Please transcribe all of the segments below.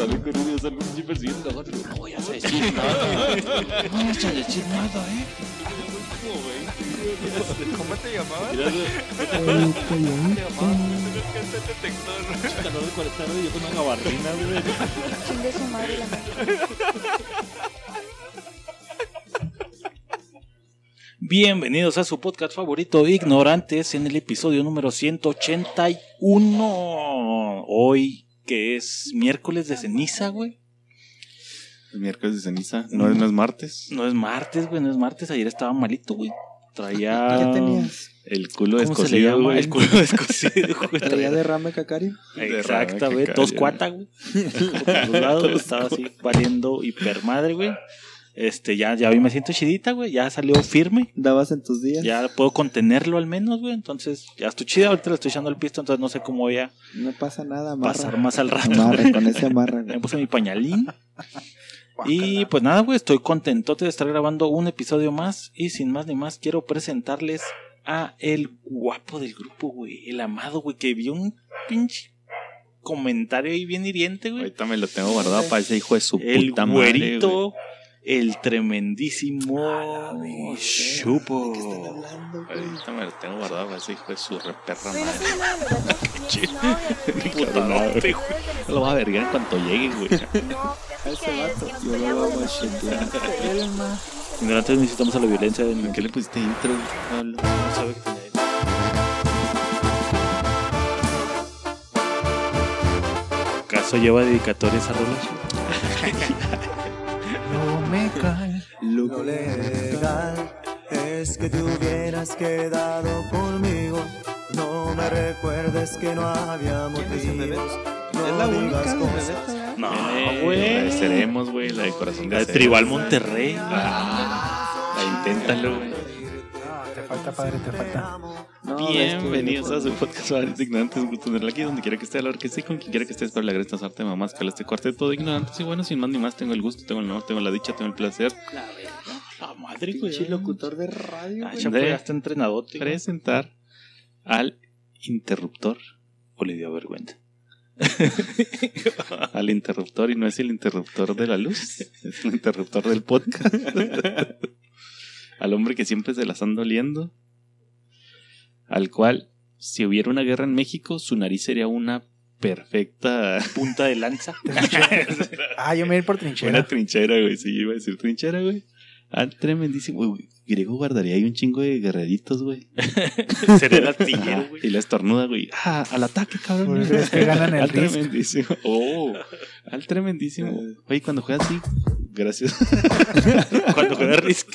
sale con un sale un pinche persiguiendo la No voy a decir nada. No vas a decir nada, eh. ¿Cómo te llamabas? El coyote. calor de 40 grados y yo con una gabardina, güey. Chingue su madre la madre. Bienvenidos a su podcast favorito, Ignorantes, en el episodio número 181. Hoy, que es miércoles de ceniza, güey. El miércoles de ceniza. No, es- no es martes. No es martes, güey, no es martes. Ayer estaba malito, güey. Traía. ¿Qué tenías? El culo ¿Cómo se le descosido, güey. El culo descosido, güey. ¿Traía derrame cacario? Exactamente, cacario. cuata, güey. Por todos lados, estaba así valiendo hipermadre, güey. Este, ya, ya hoy me siento chidita, güey. Ya salió firme. ¿Dabas en tus días? Ya puedo contenerlo al menos, güey. Entonces, ya estoy chida. Ahorita le estoy echando el pisto, entonces no sé cómo voy a No pasa nada, amarra. pasar más al rato. Amarra, con ese amarra. Me güey. puse mi pañalín. Y pues nada, güey, estoy contentote de estar grabando un episodio más. Y sin más ni más, quiero presentarles a el guapo del grupo, güey. El amado, güey, que vio un pinche comentario ahí bien hiriente, güey. Ahorita me lo tengo guardado para ese hijo de su El puta madre. güey. El tremendísimo Chupo. ¿De qué están hablando, güey? Ahorita me lo tengo guardado para ese hijo de su re perra Güey, no madre. Lo voy a vergar en cuanto llegue, güey. A ese vato, yo lo vamos a chequear. Ignorantes necesitamos a la violencia. En ¿Qué le pusiste intro? No sabe que tenía- ¿Acaso lleva dedicatorias a rolas? Cae. Lo legal es que te hubieras quedado conmigo. No me recuerdes que no había motivos. No Es la única ¿verdad? No, La de güey. Seremos, güey. La de corazón de La de. Tribal Monterrey. Ah, la inténtalo, güey. Falta, padre, te falta. No, Bienvenidos a su podcast favorito ignorantes, gusto tenerla aquí donde quiera que esté, a la hora que esté, con quien quiera que esté, espero la gran suerte de mamás, que este cuarteto de ignorantes y bueno, sin más ni más, tengo el gusto, tengo el honor, tengo la dicha, tengo el placer La madre, que güey. Pinche locutor de radio, Ah, ya está entrenadote. presentar al interruptor, o le dio vergüenza. al interruptor, y no es el interruptor de la luz, es el interruptor del podcast. al hombre que siempre se las anda oliendo, al cual, si hubiera una guerra en México, su nariz sería una perfecta Punta de lanza. Ah, yo me voy a ir por Una trinchera. trinchera, güey. Sí, iba a decir trinchera, güey. Ah, tremendísimo. Güey, griego guardaría ahí un chingo de guerreritos, güey. Sería el artillero, güey. Y la estornuda, güey. Ah, al ataque, cabrón. Por eso es que ganan el Al Risk. tremendísimo. Oh, al tremendísimo. Oye, cuando juegas así, gracias. Cuando juega Risk.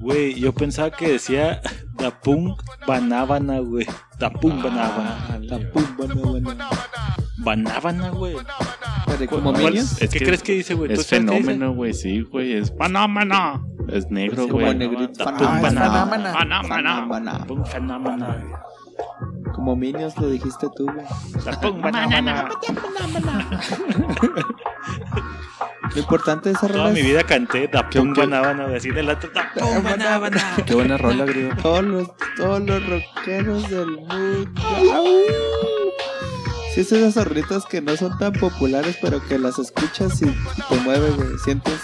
Güey, yo pensaba que decía Da Punk Banábana, güey. Da Punk Banábana. La pumba, no, bueno. Banábana, güey. Como ¿Cuál- Minions, Es ¿Qué que crees que dice, güey? ¿Tú Es fenómeno, güey. Sí, güey. Es panómeno. Es negro, como güey. negrito. Da Ah, Punk es Banábana. Da Punk Banábana. Como Minions lo dijiste tú, güey. Lo importante de esa Toda rola mi es vida canté Da Punk qué? Banábana, güey. Así del otro Da Punk Banábana. Qué buena rola, griego. todos los, todos los rockeros del mundo. Sí, es esas rolitas que no son tan populares, pero que las escuchas y te mueve, güey. Sientes,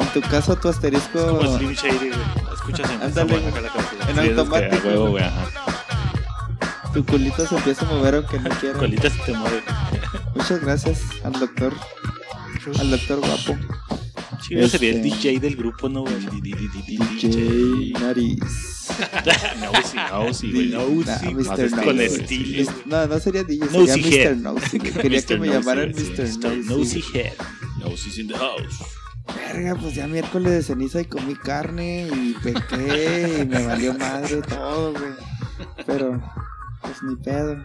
en tu caso, tu asterisco Como Slim Shady, güey. Escuchas en Ándale. en Sí, que automático. huevo, güey. Ajá. Tu culito se empieza a mover aunque no quiera. Colitas te mueve. Muchas gracias al doctor, al doctor guapo. Chido sería el Este- DJ del grupo, ¿no, güey? DJ Nariz. No, sí, no, sí, güey. No, Nah, sí. Mr. Haces Nose. Con estilo. No, no sería DJ, Nosy sería. Mr. Nose. güey. Quería que me Nosy, llamaran sí, Mr. Nosy Head. Noses in the house. Verga, pues ya miércoles de ceniza y comí carne y pequé y me valió madre todo, güey. Pero, pues ni pedo.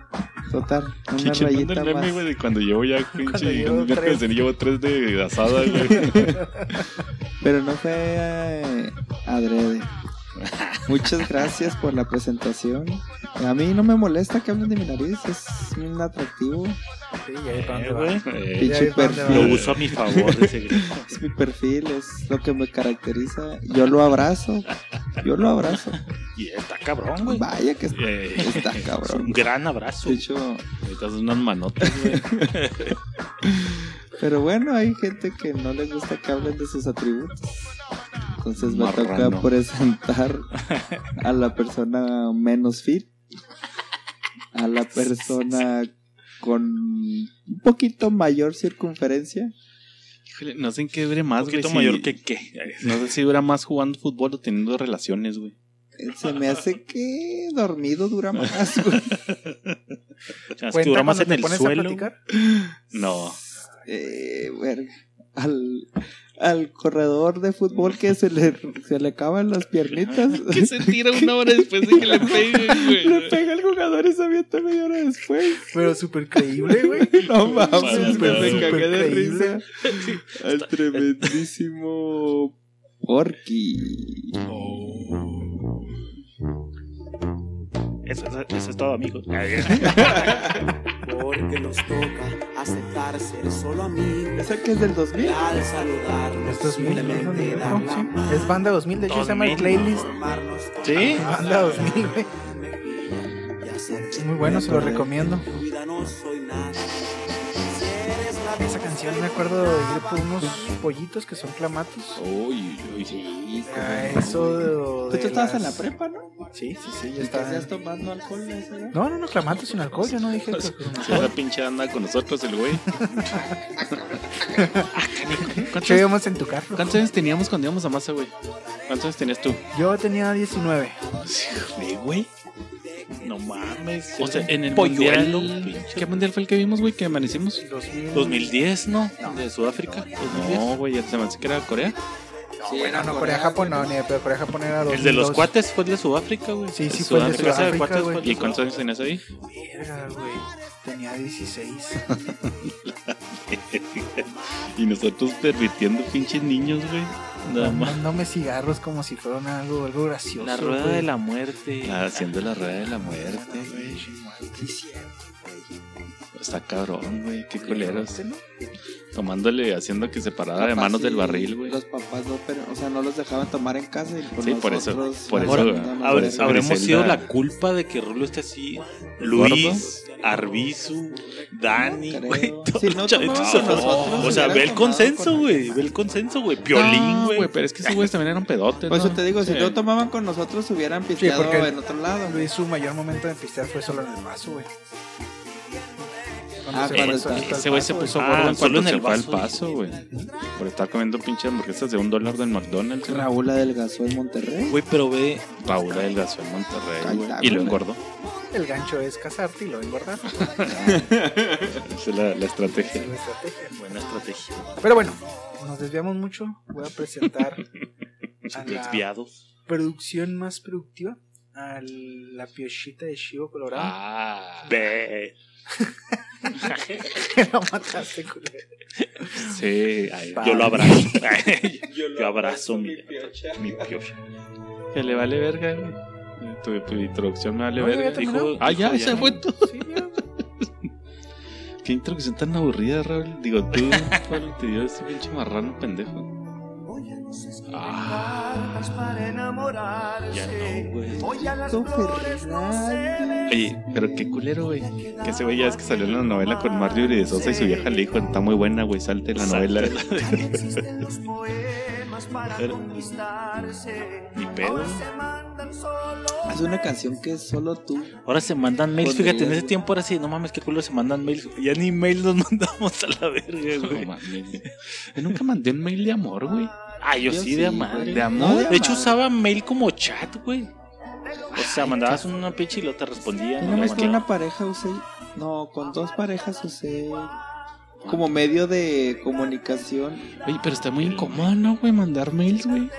Total, una manda rayita el meme, más. güey, de cuando llevo ya pinche. llevo un miércoles tres. llevo tres de asada, güey. Pero no fue eh, adrede. Muchas gracias por la presentación. A mí no me molesta que hablen de mi nariz, es un atractivo. Sí, ahí Eh, güey. Eh, Pinche perfil. Lo uso a mi favor ese grito. Es mi perfil, es lo que me caracteriza. Yo lo abrazo, yo lo abrazo. Y está cabrón, güey. Vaya que está, Eh, está Un cabrón. gran abrazo. De hecho, son unas manotas, güey. pero bueno, hay gente que no les gusta que hablen de sus atributos. Entonces me toca presentar a la persona menos fit, a la persona con un poquito mayor circunferencia. Híjole, no sé en qué dure Un más, güey. poquito si- mayor que qué. No sé si dura más jugando fútbol o teniendo relaciones, güey. Se me hace que dormido dura más, güey. O sea, es que Cuenta dura más cuando en te el pones a suelo. platicar. No. Eh, verga. Al, al corredor de fútbol que se le, se le acaban las piernitas. Que se tira una hora después de que le peguen, güey. Le pega el jugador y se avienta media hora después. Pero súper creíble, güey. No mames, me, me Súper cagué de risa. Al tremendísimo Porky. Eso, eso- eso es todo, amigos. Porque nos toca aceptar ser solo amigos. ¿Esa que es del 2000? Al saludarnos, Es 2000, simplemente dar ¿no? la Sí. Es banda 2000, de hecho se llama el 2000. playlist. ¿Sí? Banda 2000, güey. y hacer Es muy bueno, se lo recomiendo. Canción me acuerdo de ir por unos pollitos que son clamatos. Uy, uy, sí. Ah, eso de, Tú de tú estabas en la prepa, ¿no? Sí, sí, sí, ya ¿Y que está. estás tomando alcohol a esa edad? No, no, no, clamatos sin alcohol, yo no dije que Si esa pinche anda con nosotros, el güey. ¿Cuántos, ¿Qué íbamos en tu carro? cuántos años teníamos cuando íbamos a masa, güey? ¿Cuántos años tenías tú? Yo tenía 19. Sí, güey. No mames. O sea, en el polluelo. mundial. pinche. ¿Qué mundial fue el que vimos, güey? Que amanecimos. 2000. 2010, ¿no? De Sudáfrica. 2010. No, güey, ya se me hace que era Corea. Sí, Bueno, no, Corea, Corea-Japón no, ni de pedo, Corea-Japón era 2002. El de los cuates fue el de Sudáfrica, güey. Sí, sí, fue el de Sudáfrica, güey. ¿Y cuántos años tenías ahí? Verga, güey. Tenía 16. Y nosotros permitiendo pinches niños, güey. Dándome cigarros como si fueran algo, algo gracioso. La rueda güey. de la muerte. Ah, Haciendo la rueda de la muerte, güey. Está cabrón, güey. Qué culeros. Tomándole, haciendo que se parara de manos del barril, güey. Los papás no, pero, o sea, no los dejaban tomar en casa y por Sí, por eso, por eso, no habremos Griselda. sido la culpa de que Rulo esté así. Luis, Arbizu, Dani, güey. todos Si los no nosotros, O sea, ve el consenso, con güey. Ve el consenso, güey. Piolín, No, güey. Pero es que esos güeyes también eran pedotes, Por eso ¿no? te digo, si no tomaban con nosotros, hubieran pisteado en otro lado. Luis, su mayor momento de pistear fue solo en el vaso, güey. Ah, se Ese güey se puso Ah, gordo en solo en se el fue al paso, güey. Por estar comiendo pinches hamburguesas de un dólar del McDonald's. Raúl adelgazó en Monterrey. Güey, pero ve. Raúl adelgazó en Monterrey, güey. Y lo engordó. El gancho es casarte y lo engordar. Esa es la, la estrategia. Es la estrategia. Buena estrategia. Pero bueno, nos desviamos mucho. Voy a presentar a la Desviados. producción más productiva. A la piochita de Chivo Colorado. Ah, Ve. lo mataste, culero. sí. ay, Yo lo abrazo. Yo abrazo mi, mi piocha. que le vale verga, güey. Tu, tu introducción me vale No, verga. terminó. ah, ya, Dijo, se fue todo. Sí, ya. Qué introducción tan aburrida, Raúl. Digo, tú, Pablo, te dio ese pinche marrano pendejo. Ah, para enamorarse. Ya no, güey. Oye, pero qué culero, güey. Que ese güey ya es que salió en la novela con Mario de Sosa y su vieja le dijo, está muy buena, güey, salte la novela. Pero- conquistarse. Ni pedo. Es una canción que solo tú. Ahora se mandan mails. Fíjate, en ese tiempo ahora sí, no mames, qué culo se mandan mails. Ya ni mails nos mandamos a la verga, No güey. mames. Yo nunca mandé un mail de amor, güey. Ah, yo, Yo sí, sí, de madre. ¿De amor? No, De hecho, amor. usaba mail como chat, güey. O sea, mandabas una pinche y lo te respondían. Yo no lo con una pareja usé. No, con dos parejas usé. Como medio de comunicación. Oye, pero está muy incómodo, ¿no, güey? Mandar mails, güey.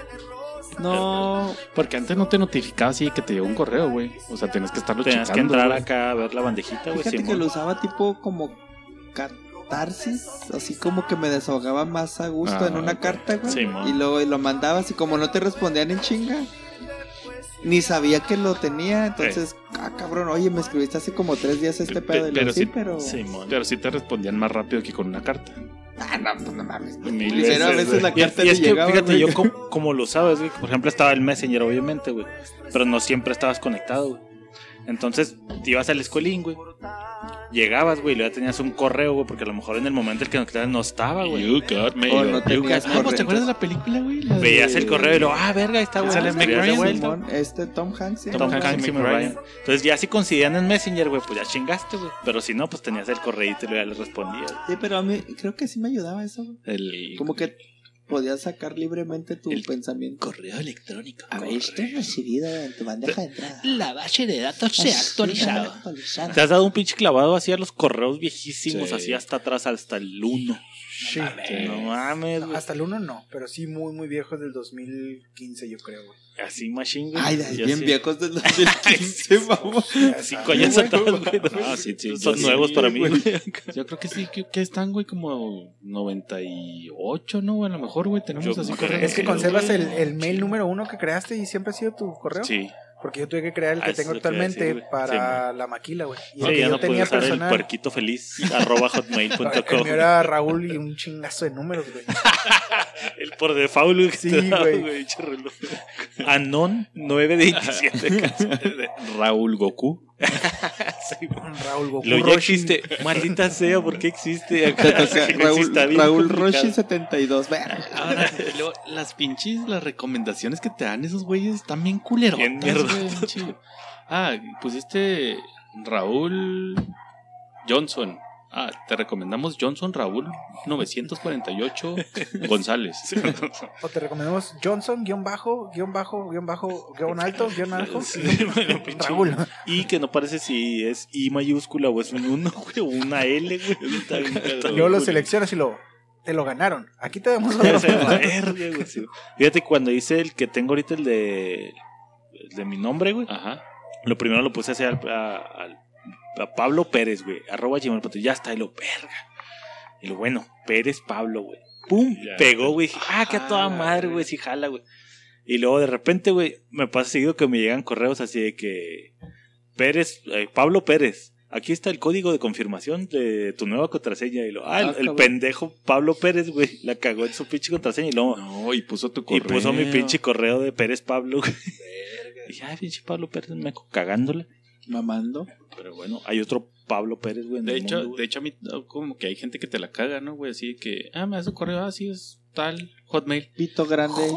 No, Porque antes no te notificaba así que te llegó un correo, güey. O sea, tenías que estarlo Tenías que entrar acá a ver la bandejita, güey. fíjate que lo usaba tipo como catarsis. Así como que me desahogaba más a gusto Ah, en una ok. carta, güey. Simón. y luego y lo mandaba así como no te respondían en chinga. Ni sabía que lo tenía, entonces, ah, cabrón, oye, me escribiste hace como tres días este Pe- pedo. Y pero lo, sí, sí- pero. Simón. Pero sí te respondían más rápido que con una carta. Ah, no, pues no mames. Mil Primero a veces, veces la Y, carta y le es que, llegaba, fíjate, güey. yo como, como lo sabes, güey, por ejemplo, estaba el Messenger, obviamente, güey, pero no siempre estabas conectado, güey. Entonces, te ibas al escuelín, güey. Llegabas, güey, y luego ya tenías un correo, güey, porque a lo mejor en el momento en que conectabas no estaba, güey. You got me. O no you got- Ah, pues, correo. ¿Te acuerdas de la película, güey? La Veías de- el correo y luego, ah, verga, ahí está, güey. Sale Te Meg ibas de Ryan, vuelta. Simón, este Tom Hanks. sí, Tom ¿no? Hanks y Meg Ryan. Entonces, ya si coincidían en Messenger, güey, pues ya chingaste, güey. Pero si no, pues tenías el correo y te lo ya le respondías. Sí, pero a mí creo que sí me ayudaba eso. güey. El... Como que podías sacar libremente tu El pensamiento. correo electrónico. A ver, esto es recibido en tu bandeja de entrada. La base de datos se ha actualizado. actualizado. Te has dado un pinche clavado así a los correos viejísimos, Sí. así hasta atrás, hasta el 1. Sí. No mames, güey. Hasta el 1 no, pero sí muy, muy viejo del 2015, yo creo, güey. Así machine, güey. Ay, Yo bien sí. viejos del 2015, vamos. Cinco años atrás, güey. Ah, sí, sí, Son nuevos sí, para mí, güey. Yo creo que sí, que, que están, güey, como 98, ¿no? A lo mejor, güey, tenemos Yo así creo. Es que conservas el, el mail número uno que creaste y siempre ha sido tu correo. Sí. Porque yo tuve que crear el que Ah, tengo actualmente decir, para la maquila, güey. Y el Sí, que ya yo no tenía usar el personal. puerquito feliz, arroba hotmail.com. El era Raúl y un chingazo de números, güey. El por default, güey. Sí, güey. Anon 927. Raúl Goku. Sí. Raúl Goku. Lo ya existe. Maldita sea, ¿por qué existe? Te toca Sí, Raúl, Raúl. Roshi 72. Verga. Ahora, luego, las pinches, las recomendaciones que te dan esos güeyes están bien culeros. Ah, pusiste Raúl Johnson. Ah, te recomendamos Johnson Raúl 948 González. O te recomendamos Johnson, guion bajo, guion bajo, guion bajo, guion alto, guion alto. Sí, bueno, Raúl. Y que no parece si es I mayúscula o es un 1, güey, o una L, güey. Está bien cabrón, Luego lo seleccionas y lo. Te lo ganaron. Aquí te damos otro. Fíjate, cuando hice el que tengo ahorita, el de, el de mi nombre, güey, Ajá. lo primero lo puse así al- a, al- a Pablo Pérez, güey, arroba gmail, punto- ya está, y lo verga. Y lo bueno, Pérez Pablo, güey. ¡Pum! Ya. Pegó, güey. Ah, que a toda Ah, madre, güey, sí jala, güey. Y luego de repente, güey, me pasa seguido que me llegan correos así de que Pérez, eh, Pablo Pérez, aquí está el código de confirmación de tu nueva contraseña. Y lo, ah, el, Ah, el pendejo Pablo Pérez, güey, la cagó en su pinche contraseña y luego No, y puso tu y correo. puso mi pinche correo de Pérez Pablo. güey. Y dije, ay, pinche Pablo Pérez, me cagándola. Mamando. Pero bueno, hay otro Pablo Pérez, güey. en De el hecho, mundo, güey. de hecho, a mí, como que hay gente que te la caga, ¿no, güey? Así que, ah, me tu correo, así es tal, Hotmail. Pito grande.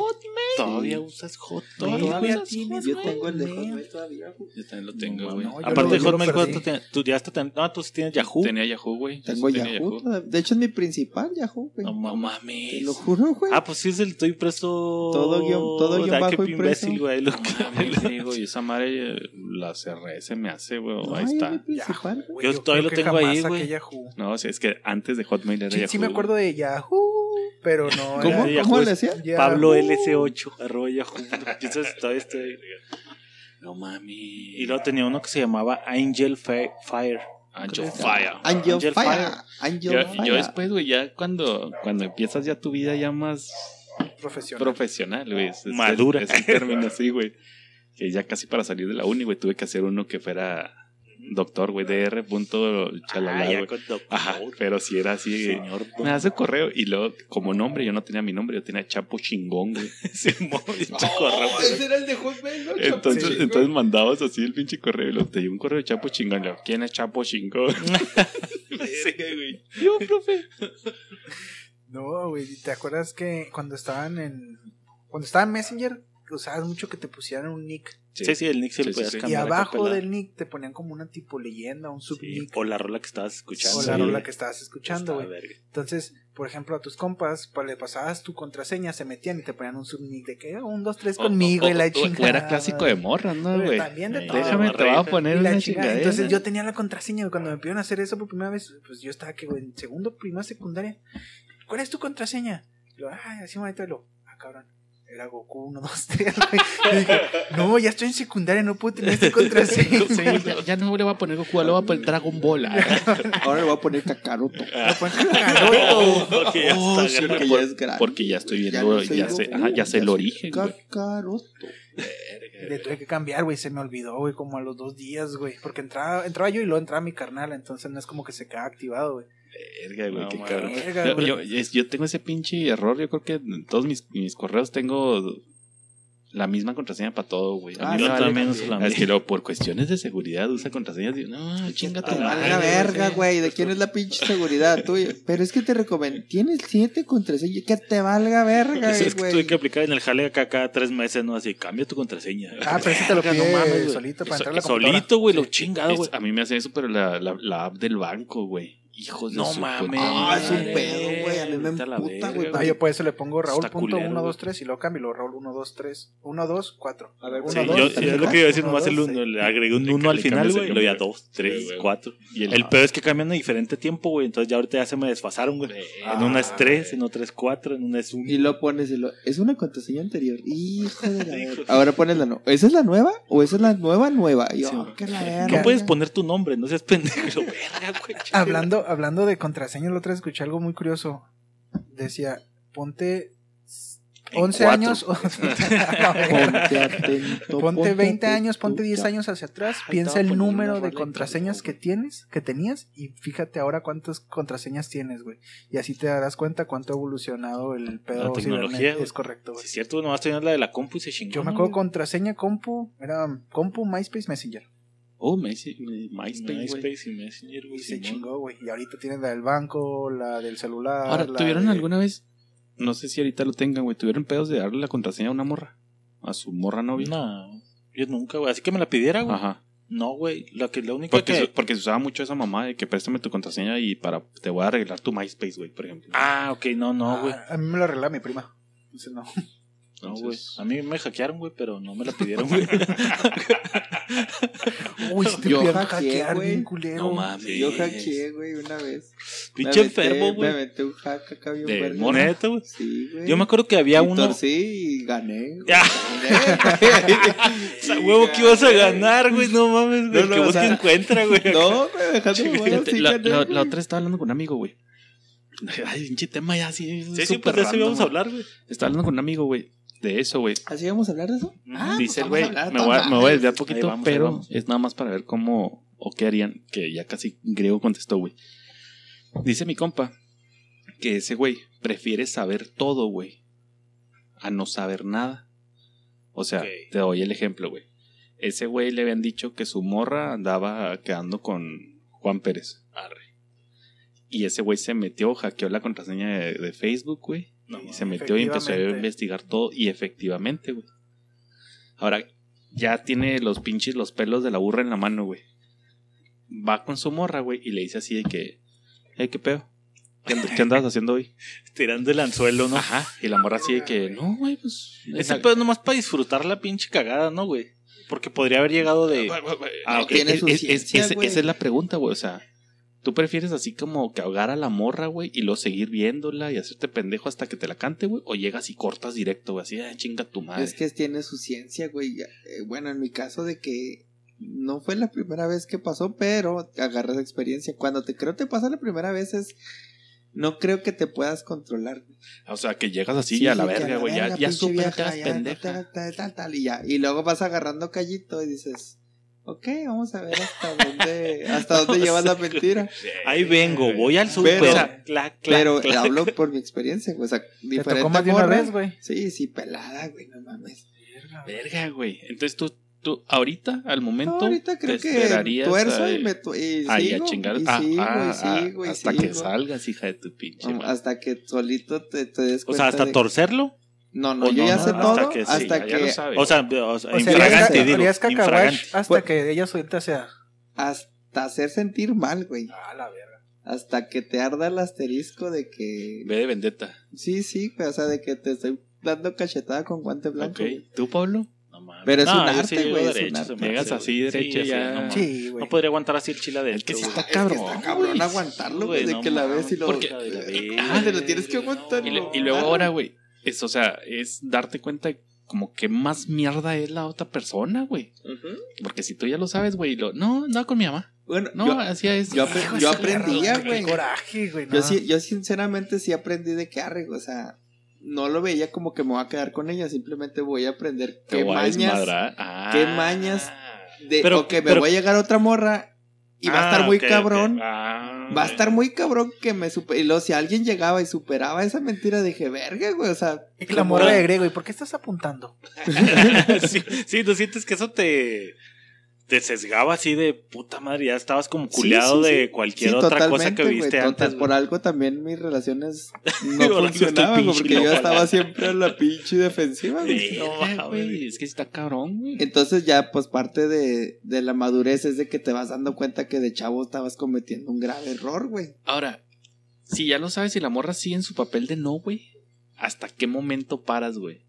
Todavía usas Hotmail. Todavía güey? tienes Yo tengo el de Hotmail. Todavía. güey. Yo también lo tengo, güey. Aparte de Hotmail, perdí. ¿cuánto te- tú ya hasta no, tú sí tienes Yahoo. Tenía Yahoo, güey. Tengo Tenía Yahoo. De hecho, es mi principal Yahoo, güey. No No mames. Te lo juro, güey. Ah, pues sí es el estoy impreso. Todo guión- todo guion Ah, bajo imbécil, güey. Lo que- mames, digo, y esa madre eh, la cerré, se me hace, güey. No, Ahí es está. Güey, Yo todavía lo tengo ahí, güey. No, o sea, es que antes de Hotmail era Sí, Yahoo. sí me acuerdo de Yahoo, pero no. ¿Cómo? era- ¿Cómo le es decía? Pablo LC8, arroba Yahoo. Todavía estoy. No mami. Y luego tenía uno que se llamaba Angel Fire. Angel. Fire. Angel, Angel Fire. Fire. Angel Yo, Fire. yo después, güey, ya cuando, cuando empiezas ya tu vida ya más Profesional. profesional, güey. Es- es Madura. el- Es el término así, güey. Que ya casi para salir de la uni, güey, tuve que hacer uno que fuera doctor, güey, dr. punto chalala, Ah, ya güey. con doctor. Ajá, pero si era así, Señor me hace correo y luego como nombre yo no tenía mi nombre, yo tenía Chapo Chingón, güey. Oh, correo. ese era el de Hotmail, ¿no? Entonces, entonces mandabas así el pinche correo y luego te dio un correo de Chapo Chingón. y luego, ¿Quién es Chapo Chingón? Sí, güey. Yo, profe. No, güey, ¿te acuerdas que cuando estaban en. Cuando estaba en Messenger, usabas mucho que te pusieran un nick? Sí, sí, el nick se Sí, lo sí, podías sí. Y cambiar. acá abajo del nick te ponían como una tipo leyenda, un Sí, subnick. o la rola que estabas escuchando. o la Sí. rola que estabas escuchando, güey. Entonces, por ejemplo, a tus compas, pues, le pasabas tu contraseña, se metían y te ponían un subnick de que "Ah, un, dos, tres conmigo O- y la chingada. era clásico de morras, ¿no, güey? También de Sí, todo. Déjame, te voy a poner Y la una chingada. Entonces yo tenía la contraseña, güey. Cuando me pidieron hacer eso por primera vez, pues yo estaba que, güey, en segundo, primera, secundaria. ¿Cuál es tu contraseña? Y yo, ay, así bonito. Y lo, ah, cabrón. Era Goku 1, 2, 3, güey. Y dije, no, ya estoy en secundaria, no puedo tener esta contraseña. Sí, ya, ya no le voy a poner Goku, le voy a poner Dragon Ball. Ahora le voy a poner Kakaroto. Porque ya Oh, está sí, grande. Porque ya es grande. Porque ya estoy Ya viendo, no soy ya, sé, ajá, ya sé ya el origen. Kakaroto. Le tuve que cambiar, güey. Se me olvidó, güey, como a los dos días, güey. Porque entraba, entraba yo y luego entraba mi carnal. Entonces no es como que se queda activado, güey. Verga, güey, No, qué cabrón. Verga, Yo, güey. yo- tengo ese pinche error. Yo creo que en todos mis, mis correos tengo la misma contraseña para todo, güey. A Ah, mí yo vale- también uso la Es que misma. luego, por cuestiones de seguridad usa contraseñas. Digo, no, chinga tu Te madre. valga güey. verga, güey. ¿De quién es la pinche seguridad? Tuya. Pero es que te recomiendo. Tienes siete contraseñas. Que te valga verga, Es, es que tuve güey. que aplicar en el jale acá cada tres meses, ¿no? Así, cambia tu contraseña. Ah, pero ese te lo pide no mames, güey. solito para So- entrar a la computadora. Solito, güey, lo chingado, güey. a mí me hace eso, pero la, la, la app del banco, güey. Hijos de No su mames. puta Ah, es un pedo, güey. A mí me emputa, güey. Ah, yo por eso le pongo Raúl punto culero, 1, 2, güey. 3 y luego cambio y lo Raúl 1, 2, 3. 1, 2, 4. A ver, 1, Sí, 2, yo, 3, yo es lo que iba a decir, nomás el dos, uno, seis. le agregué un Le 1 al final, el güey, y luego ya nombre. 2, 3, Sí, güey. 4. Y el, El peor es que cambian a diferente tiempo, güey, entonces ya ahorita ya se me desfasaron, güey. En una es 3, en otra es 4, en una es 1. Y lo pones y lo. Es una contraseña anterior. Hijo de la. Ahora pones la nueva. ¿Esa es la nueva? ¿O esa es la nueva nueva? Yo, la verga. No puedes poner tu nombre, no seas pendejo, verga, güey. Hablando, hablando de contraseñas, la otra vez escuché algo muy curioso. Decía, ponte En 11 cuatro. años, Ponte atento. ponte 20 atento, años, ponte 10 ya. años hacia atrás, Ay, piensa el número de contraseñas que tienes, que tenías, y fíjate ahora cuántas contraseñas tienes, güey. Y así te darás cuenta cuánto ha evolucionado el pedo La tecnología. Es correcto, güey. Si es cierto, nomás tenías la de la compu y se chingó. Yo me ¿no, acuerdo güey? contraseña compu, era compu, MySpace, Messenger. Oh, Messi- MySpace. MySpace y Messenger, güey. Y se chingó, güey. Y ahorita tienen la del banco, la del celular. Ahora, la ¿tuvieron de- alguna vez? No sé si ahorita lo tengan, güey. ¿Tuvieron pedos de darle la contraseña a una morra? A su morra novia. No, yo nunca, güey. Así que me la pidiera, güey. Ajá. No, güey. La, que, la única Porque, que... se, porque se usaba mucho esa mamá de que préstame tu contraseña y para te voy a arreglar tu MySpace, güey, por ejemplo. Ah, ok, no, no, güey. Ah, a mí me lo arregla mi prima. Entonces no. No, güey. A mí me hackearon, güey, pero no me la pidieron, güey. Uy, si te Yo hackeé, hackear güey. culero. No mames. Yo hackeé, güey, una vez. Pinche Me enfermo, Me güey. aventé un hack acá bien De verga. morra. Neta, güey. Sí, güey. Yo me acuerdo que había uno. torcí y gané. güey. Ya. Gané. Esa huevo que ibas a ganar, güey. No mames, güey. No, no, que o vos sea, te encuentras, güey. No, güey, dejando de jugar, la, la- otra estaba hablando con un amigo, güey. Ay, pinche tema ya así. Sí, sí, súper pues de eso íbamos a hablar, güey. Estaba hablando con un amigo, güey. De eso, güey. ¿Así vamos a hablar de eso? Ah, Dice el pues güey, a hablar me voy, a, me voy a desviar poquito, vamos, pero es nada más para ver cómo o qué harían, que ya casi griego contestó, güey. Dice mi compa que ese güey prefiere saber todo, güey, a no saber nada. O sea, te doy el ejemplo, güey. Ese güey le habían dicho que su morra andaba quedando con Juan Pérez. Y ese güey se metió, hackeó la contraseña de, de Facebook, güey. No, y se metió y empezó a investigar todo. Y efectivamente, güey. Ahora, ya tiene los pinches, los pelos de la burra en la mano, güey. Va con su morra, güey, y le dice así de que, hey, ¿qué pedo? ¿Qué, and- qué andabas haciendo hoy? Tirando el anzuelo, ¿no? Ajá. Y la morra así de que, no, güey, pues. Ese pedo es nomás para disfrutar la pinche cagada, ¿no, güey? Porque podría haber llegado de. Ah, tiene es- su es- es- ciencia, es- esa es la pregunta, güey. O sea, ¿tú prefieres así como que ahogar a la morra, güey, y luego seguir viéndola y hacerte pendejo hasta que te la cante, güey? ¿O llegas y cortas directo, güey? Así, ah, chinga tu madre. Es que tiene su ciencia, güey. Eh, bueno, en mi caso de que no fue la primera vez que pasó, pero agarras experiencia. Cuando te creo te pasa la primera vez es... No creo que te puedas controlar. O sea, que llegas así Sí, a la verga, güey. Ya, ya súper vieja, ya, pendeja. tal, tal, tal, tal, y ya. Y luego vas agarrando callito y dices... Ok, vamos a ver hasta dónde, hasta dónde llevas la mentira. Ahí vengo, voy al super. Pero- clac, clac, Pero clac. hablo por mi experiencia, güey. O sea, Te tocó más de una vez, güey. Sí, sí, pelada, güey, no mames. Verga, güey. Entonces tú, tú, ahorita, al momento, No, ahorita creo te que tuerzo a- y me tu- y ahí a chingar. y Ah, sigo, ah, y ah, y hasta que salgas, hija de tu pinche madre. hasta que solito te, te des O sea, hasta de- torcerlo. No, no, o yo no, ya no, sé hasta todo que sí, hasta ya- ya que lo sabe. O sea, o sea, O sea, infragante, digo. infragante. hasta Pues- que ella solita sea. hasta hacer sentir mal, güey. Ah, la verga. Hasta que te arda el asterisco de que Ve de vendetta. sí, sí, güey, o sea, de que te estoy dando cachetada con guante blanco. Ok. güey. ¿Tú, Pablo? No mames. Pero es No, un arte, güey, es un derecho, arte. se me Llegas hace, así güey. derecho Sí, ya. así, no mames. Sí, güey. No podría aguantar así el chile adentro. que sí está Es que cabrón. está cabrón aguantarlo, güey, de no que la ves y lo Porque- Ah, te lo tienes que aguantar, Y, le- no. y luego ahora, güey, es, o sea, es darte cuenta de como que más mierda es la otra persona, güey. Porque si tú ya lo sabes, güey, lo, no, andaba con mi mamá. Bueno, No, yo, así es. yo aprendía, güey. Coraje, güey. Yo no. sí, yo sinceramente sí aprendí de qué arre, o sea, no lo veía como que me voy a quedar con ella, simplemente voy a aprender qué mañas. Ah. ¿Qué mañas? de Pero- o que me pero- voy a llegar otra morra Y va a Ah, estar muy cabrón. Ah, Va a estar muy cabrón que me super... Y luego, si alguien llegaba y superaba esa mentira, dije, verga, güey, o sea... Y la morra de Grego, ¿y por qué estás apuntando? sí, sí, tú sientes que eso te, te sesgaba así de puta madre, ya estabas como culeado sí, sí. de cualquier Sí, otra cosa que viste güey, antes. por algo también mis relaciones no estoy funcionaban, porque yo estaba siempre en la pinche defensiva. No, güey, es que está cabrón, güey. Entonces ya, pues parte de, de la madurez es de que te vas dando cuenta que de chavo estabas cometiendo un grave error, güey. Ahora, si ya lo sabes y la morra sigue en su papel de no, güey, ¿hasta qué momento paras, güey?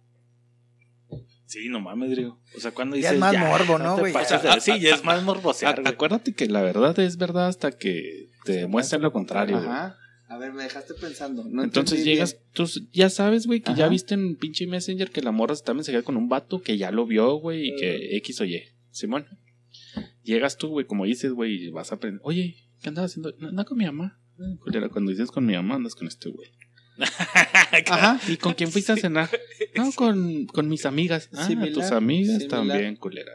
Sí, no mames, Drigo. O sea, cuando Ya dices. es más morbo, ¿no, güey? pases O sea, de- sí, ya es más morbosear, acuérdate que la verdad es verdad hasta que te demuestren lo contrario. Ajá. A ver, me dejaste pensando. No Entonces llegas, bien. tú ya sabes, güey, que ya viste en pinche Messenger que la morra se está mensajeando con un vato que ya lo vio, güey, y que X o Y. Simón. Llegas tú, güey, como dices, güey, y vas a aprender. Oye, ¿qué andas haciendo? No, no con mi mamá. Cuando dices con mi mamá, andas con este güey. Ajá. ¿Y con quién fuiste a cenar? No, con, con mis amigas. Ah, Similar, tus amigas similar. también, culera.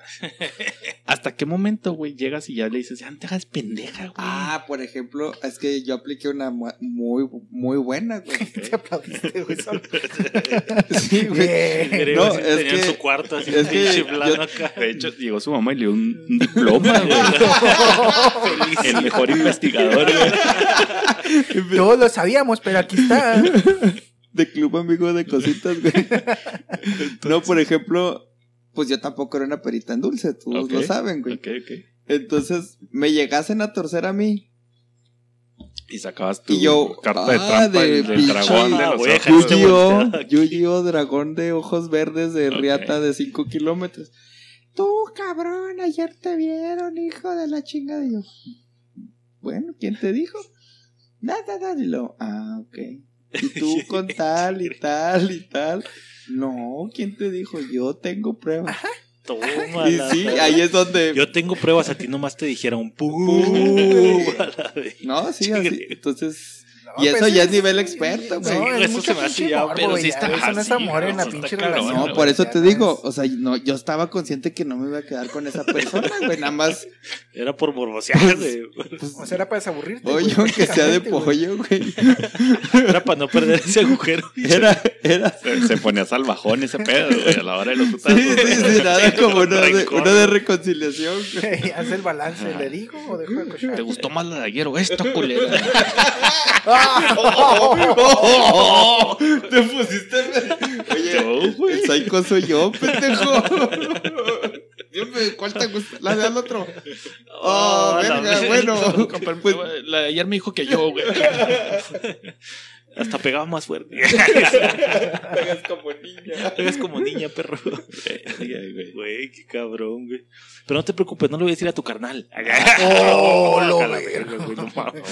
¿Hasta qué momento, güey, llegas y ya le dices, ya no te hagas pendeja, güey? Ah, por ejemplo, es que yo apliqué una mu- muy, muy buena, güey. Te aplaudiste, güey. Sí, güey. No, es tenía en que- su cuarto así, es que yo- acá. De hecho, llegó su mamá y le dio un, un diploma, güey. El mejor investigador, güey. Todos lo sabíamos, pero aquí está. De club amigo de cositas, güey. No, por ejemplo, pues yo tampoco era una perita en dulce, todos Ok. lo saben, güey. Ok, ok. Entonces, me llegasen a torcer a mí. Y sacabas tu Y yo, carta de ah, trampa de dragón de Ah, los voy a ojos. este Yu-Gi-Oh! dragón de ojos verdes de riata de 5 kilómetros. Tú, cabrón, ayer te vieron, hijo de la chingada. Y yo, bueno, ¿quién te dijo? Nada, nada. Y lo, ah, ok. Y tú con tal y tal y tal. No, ¿quién te dijo? Yo tengo pruebas. Toma Y sí, ahí es donde. Yo tengo pruebas, a ti nomás te dijeron pum. No, sí, así. Entonces. Y eso pues, ya es nivel experto, güey. No, Sí, es eso se me hace ya, pero güey, sí está Eso no es así, amor en la pinche relación. No, por eso te digo, o sea, no, yo estaba consciente que no me iba a quedar con esa persona, güey, nada más, Era por morbosear, güey. O sea, era para desaburrirte. oye, güey, aunque sea de pollo, güey, Era para no perder ese agujero. era, era, Se, se ponía salvajón ese pedo, güey, a la hora de los sí, putazos. sí, sí, nada como una de, una de reconciliación, güey. Haz el balance, ¿le digo o dejo de cochar? ¿Te gustó más la de ayer o esta, culera? ¡Oh! Te pusiste, oye, güey. el psycho soy yo, pendejo. Dime, ¿cuál te gusta? La del otro. Oh, Oh, verga, bueno, pues, la de ayer me dijo que yo, güey. Hasta pegaba más fuerte. pegas como niña. Pegas como niña, perro. Güey, qué cabrón, güey. Pero no te preocupes, no le voy a decir a tu carnal. Oh, lo A la verga. verga, güey, no mames.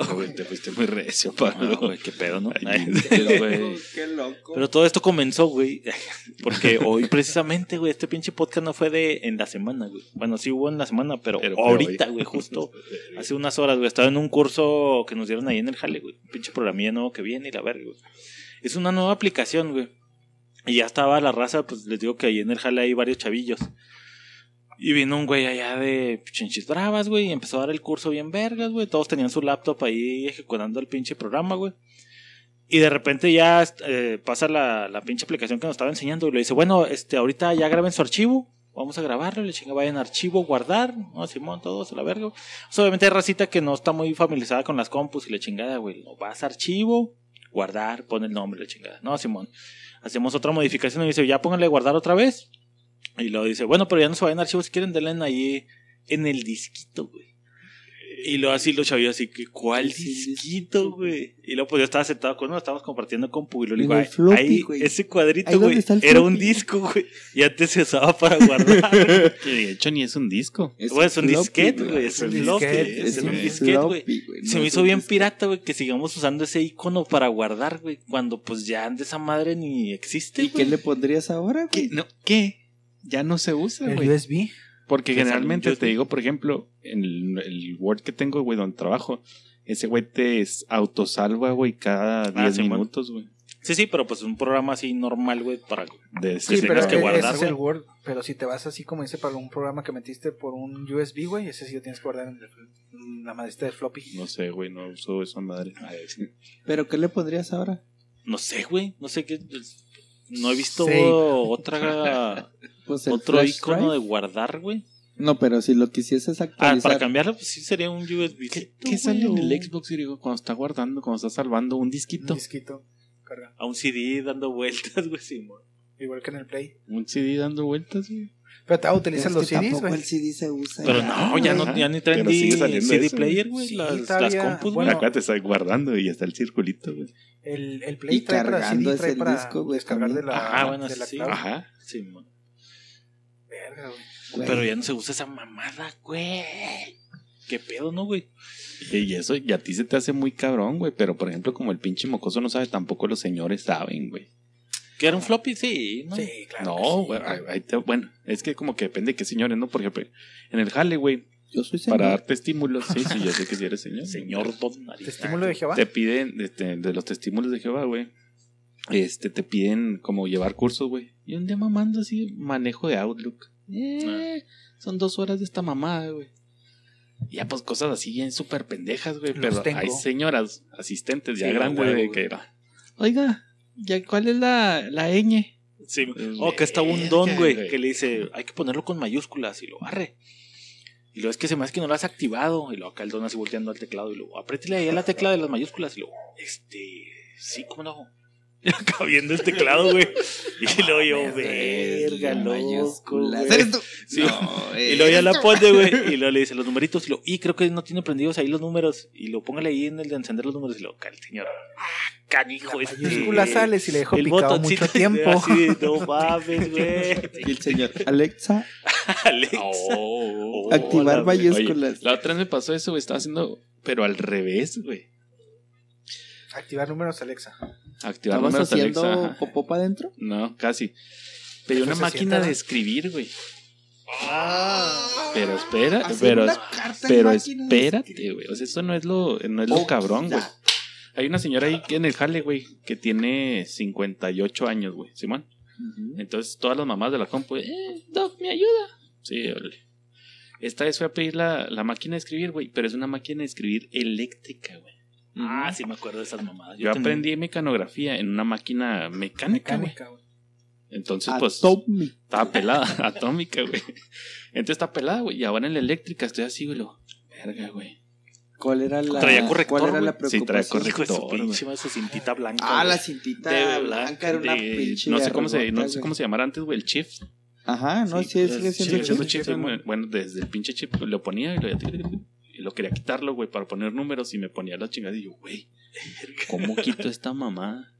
Oh, güey, te fuiste muy recio, Pablo. güey, qué pedo, ¿no? Qué loco. Pero todo esto comenzó, güey, porque hoy precisamente, güey, este pinche podcast no fue de en la semana, güey. Bueno, sí hubo en la semana, pero, ahorita, güey, justo hace unas horas, güey, estaba en un curso que nos dieron ahí en el jale, güey. Pinche programilla nuevo que viene y la verga. Es una nueva aplicación, güey. Y ya estaba la raza, pues les digo que ahí en el jale hay varios chavillos. Y vino un güey allá de chinchis bravas, güey, y empezó a dar el curso bien vergas, güey. Todos tenían su laptop ahí ejecutando el pinche programa, güey. Y de repente ya eh, pasa la, la pinche aplicación que nos estaba enseñando y le dice, bueno, este, ahorita ya graben su archivo, vamos a grabarlo, le chinga, vayan archivo, guardar, no, Simón, todos a la verga. Obviamente hay racita que no está muy familiarizada con las compus y la chingada, güey. No, vas a archivo, guardar, pone el nombre, la chingada. No, Simón. Hacemos otra modificación y dice, ya pónganle guardar otra vez. Y luego dice, bueno, pero ya no se vayan a archivo, si quieren, denle ahí en el disquito, güey. Y luego así los chavillos así que, ¿cuál disquito, güey? Y luego pues yo estaba sentado con uno, estábamos compartiendo y luego le digo, el "Ay, floppy, ahí, güey. ese Ahí cuadrito, güey, el era un disco, güey. Y antes se usaba para guardar. Que de hecho ni es un disco. Es un floppy, disquete, güey, es un disquete, es Es un disquete, güey. Se me hizo bien disco. pirata, güey, que sigamos usando ese icono para guardar, güey, cuando pues ya de esa madre ni existe, ¿Y qué le pondrías ahora, güey? No, ¿Qué? Ya no se usa, El güey. USB. Porque generalmente te digo, por ejemplo, en el, el Word que tengo, güey, donde trabajo, ese güey te es- autosalva, güey, cada 10 Ah, sí, minutos, güey. Sí, sí, pero pues un programa así normal, güey, para De Sí, Sí, que pero tengas que guardar, ese es el. Word. Pero si te vas así como dice para un programa que metiste por un USB, güey, ese sí lo tienes que guardar en el- la madrecita de floppy. No sé, güey, no uso esa madre. Ay, sí. ¿Pero qué le pondrías ahora? No sé, güey, no sé qué. pues, No he visto Sí. otra Pues el otro flash icono drive. de guardar, güey. No, pero si lo quisieses Ah, actualizar. para cambiarlo, pues sí sería un USB. ¿Qué, qué sale en el Xbox, digo, cuando está guardando, cuando está salvando un Un disquito? disquito. Carga. A un CD dando vueltas, güey, Simón. Igual que en el Play. Un CD dando vueltas, güey. Pero te Pero utilizas es los que CDs, güey. el CD se usa. Pero ya, no, ya no, ya ni traen ni CD eso, player, güey. Sí, las, las compus, bueno, güey. Acá te está guardando y está el circulito, güey. El, el Play Y trae para cargando CD, trae ese para disco, güey, descargar de la, Ah, bueno, de la sí. cloud. Ajá. Simón. Verga, güey. Güey. Pero ya no se usa esa mamada, güey. ¿Qué pedo, no, güey? Y eso, y a ti se te hace muy cabrón, güey. Pero, por ejemplo, como el pinche mocoso no sabe, tampoco los señores saben, güey. ¿Que era un floppy? Sí, ¿no? Sí, claro. No, que sí, güey, ahí- ahí te- bueno, es que como que depende de qué señores, ¿no? Por ejemplo, en el jale, güey, Yo soy señor. para darte estímulos, sí, sí, yo sé que sí eres señor. Señor Don Nariz. Estímulo de Jehová. Te piden, este, de los testimonios de Jehová, güey, este, te piden como llevar cursos, güey. Y un día mamando así, manejo de Outlook. Eh, Son dos horas de esta mamada, güey. Y ya, pues cosas así bien súper pendejas, güey. Los Pero tengo. hay señoras asistentes ya Sí, grandes, güey, que era. Oiga, ¿ya cuál es la, la ñ? Sí. Pues, O que estaba un don, güey, güey. que le dice, hay que ponerlo con mayúsculas y lo barre. Y luego es que se me hace que no lo has activado. Y luego acá el don así volteando al teclado y luego, apriétale ahí a la tecla de las mayúsculas. Y luego, este, sí, cómo no. Acá viendo el teclado, güey. Y luego yo, verga, loco. Mayúsculas. güey. Sí. No, Y luego ya la pone, güey. Y luego le dice los numeritos. Y lo, y creo que no tiene prendidos ahí los números. Y lo póngale ahí en el de encender los números. Y lo, el señor, ah, canijo, La este. mayúscula sale si le dejo el picado botoncito mucho tiempo. Así de, no mames, güey. Y el señor, Alexa, Alexa. Oh, activar mayúsculas. La otra vez me pasó eso, güey. Estaba haciendo, pero al revés, güey. Activar números Alexa. Activar ¿Estabas números haciendo Alexa. ajá. popó para adentro? No, casi. Pedí una máquina de escribir, güey. Pero espera, pero, pero espérate, güey. O sea, eso no es lo, no es lo Oh, cabrón, güey. Hay una señora ahí en el jale, güey, que tiene 58 años, güey, Simón. Entonces todas las mamás de la compu, eh, Doc, ¿me ayuda? Sí, órale. Esta vez fue a pedir la, la máquina de escribir, güey, pero es una máquina de escribir eléctrica, güey. Ah, sí me acuerdo de esas mamadas. Yo aprendí mecanografía en una máquina mecánica, güey. Mecánica, güey. Entonces, pues, Atomic. estaba pelada, atómica, güey. Entonces está pelada, güey. Y ahora en la eléctrica estoy así, güey. Lo, verga, güey. ¿Cuál era la, Traía corrector, ¿cuál era la güey. Sí, traía preocupación? De su corrector, pinche esa cintita blanca. Ah, la cintita De blanca era una de- pinche no sé cómo se, no sé cómo se llamara antes, güey, el chip. Ajá, no, Sí, sí, pues, sigue sí, siendo chip. Bueno, desde el pinche chip lo ponía y lo, y lo quería quitarlo, güey, para poner números y me ponía las chingadas y yo, güey, ¿cómo quito esta mamá?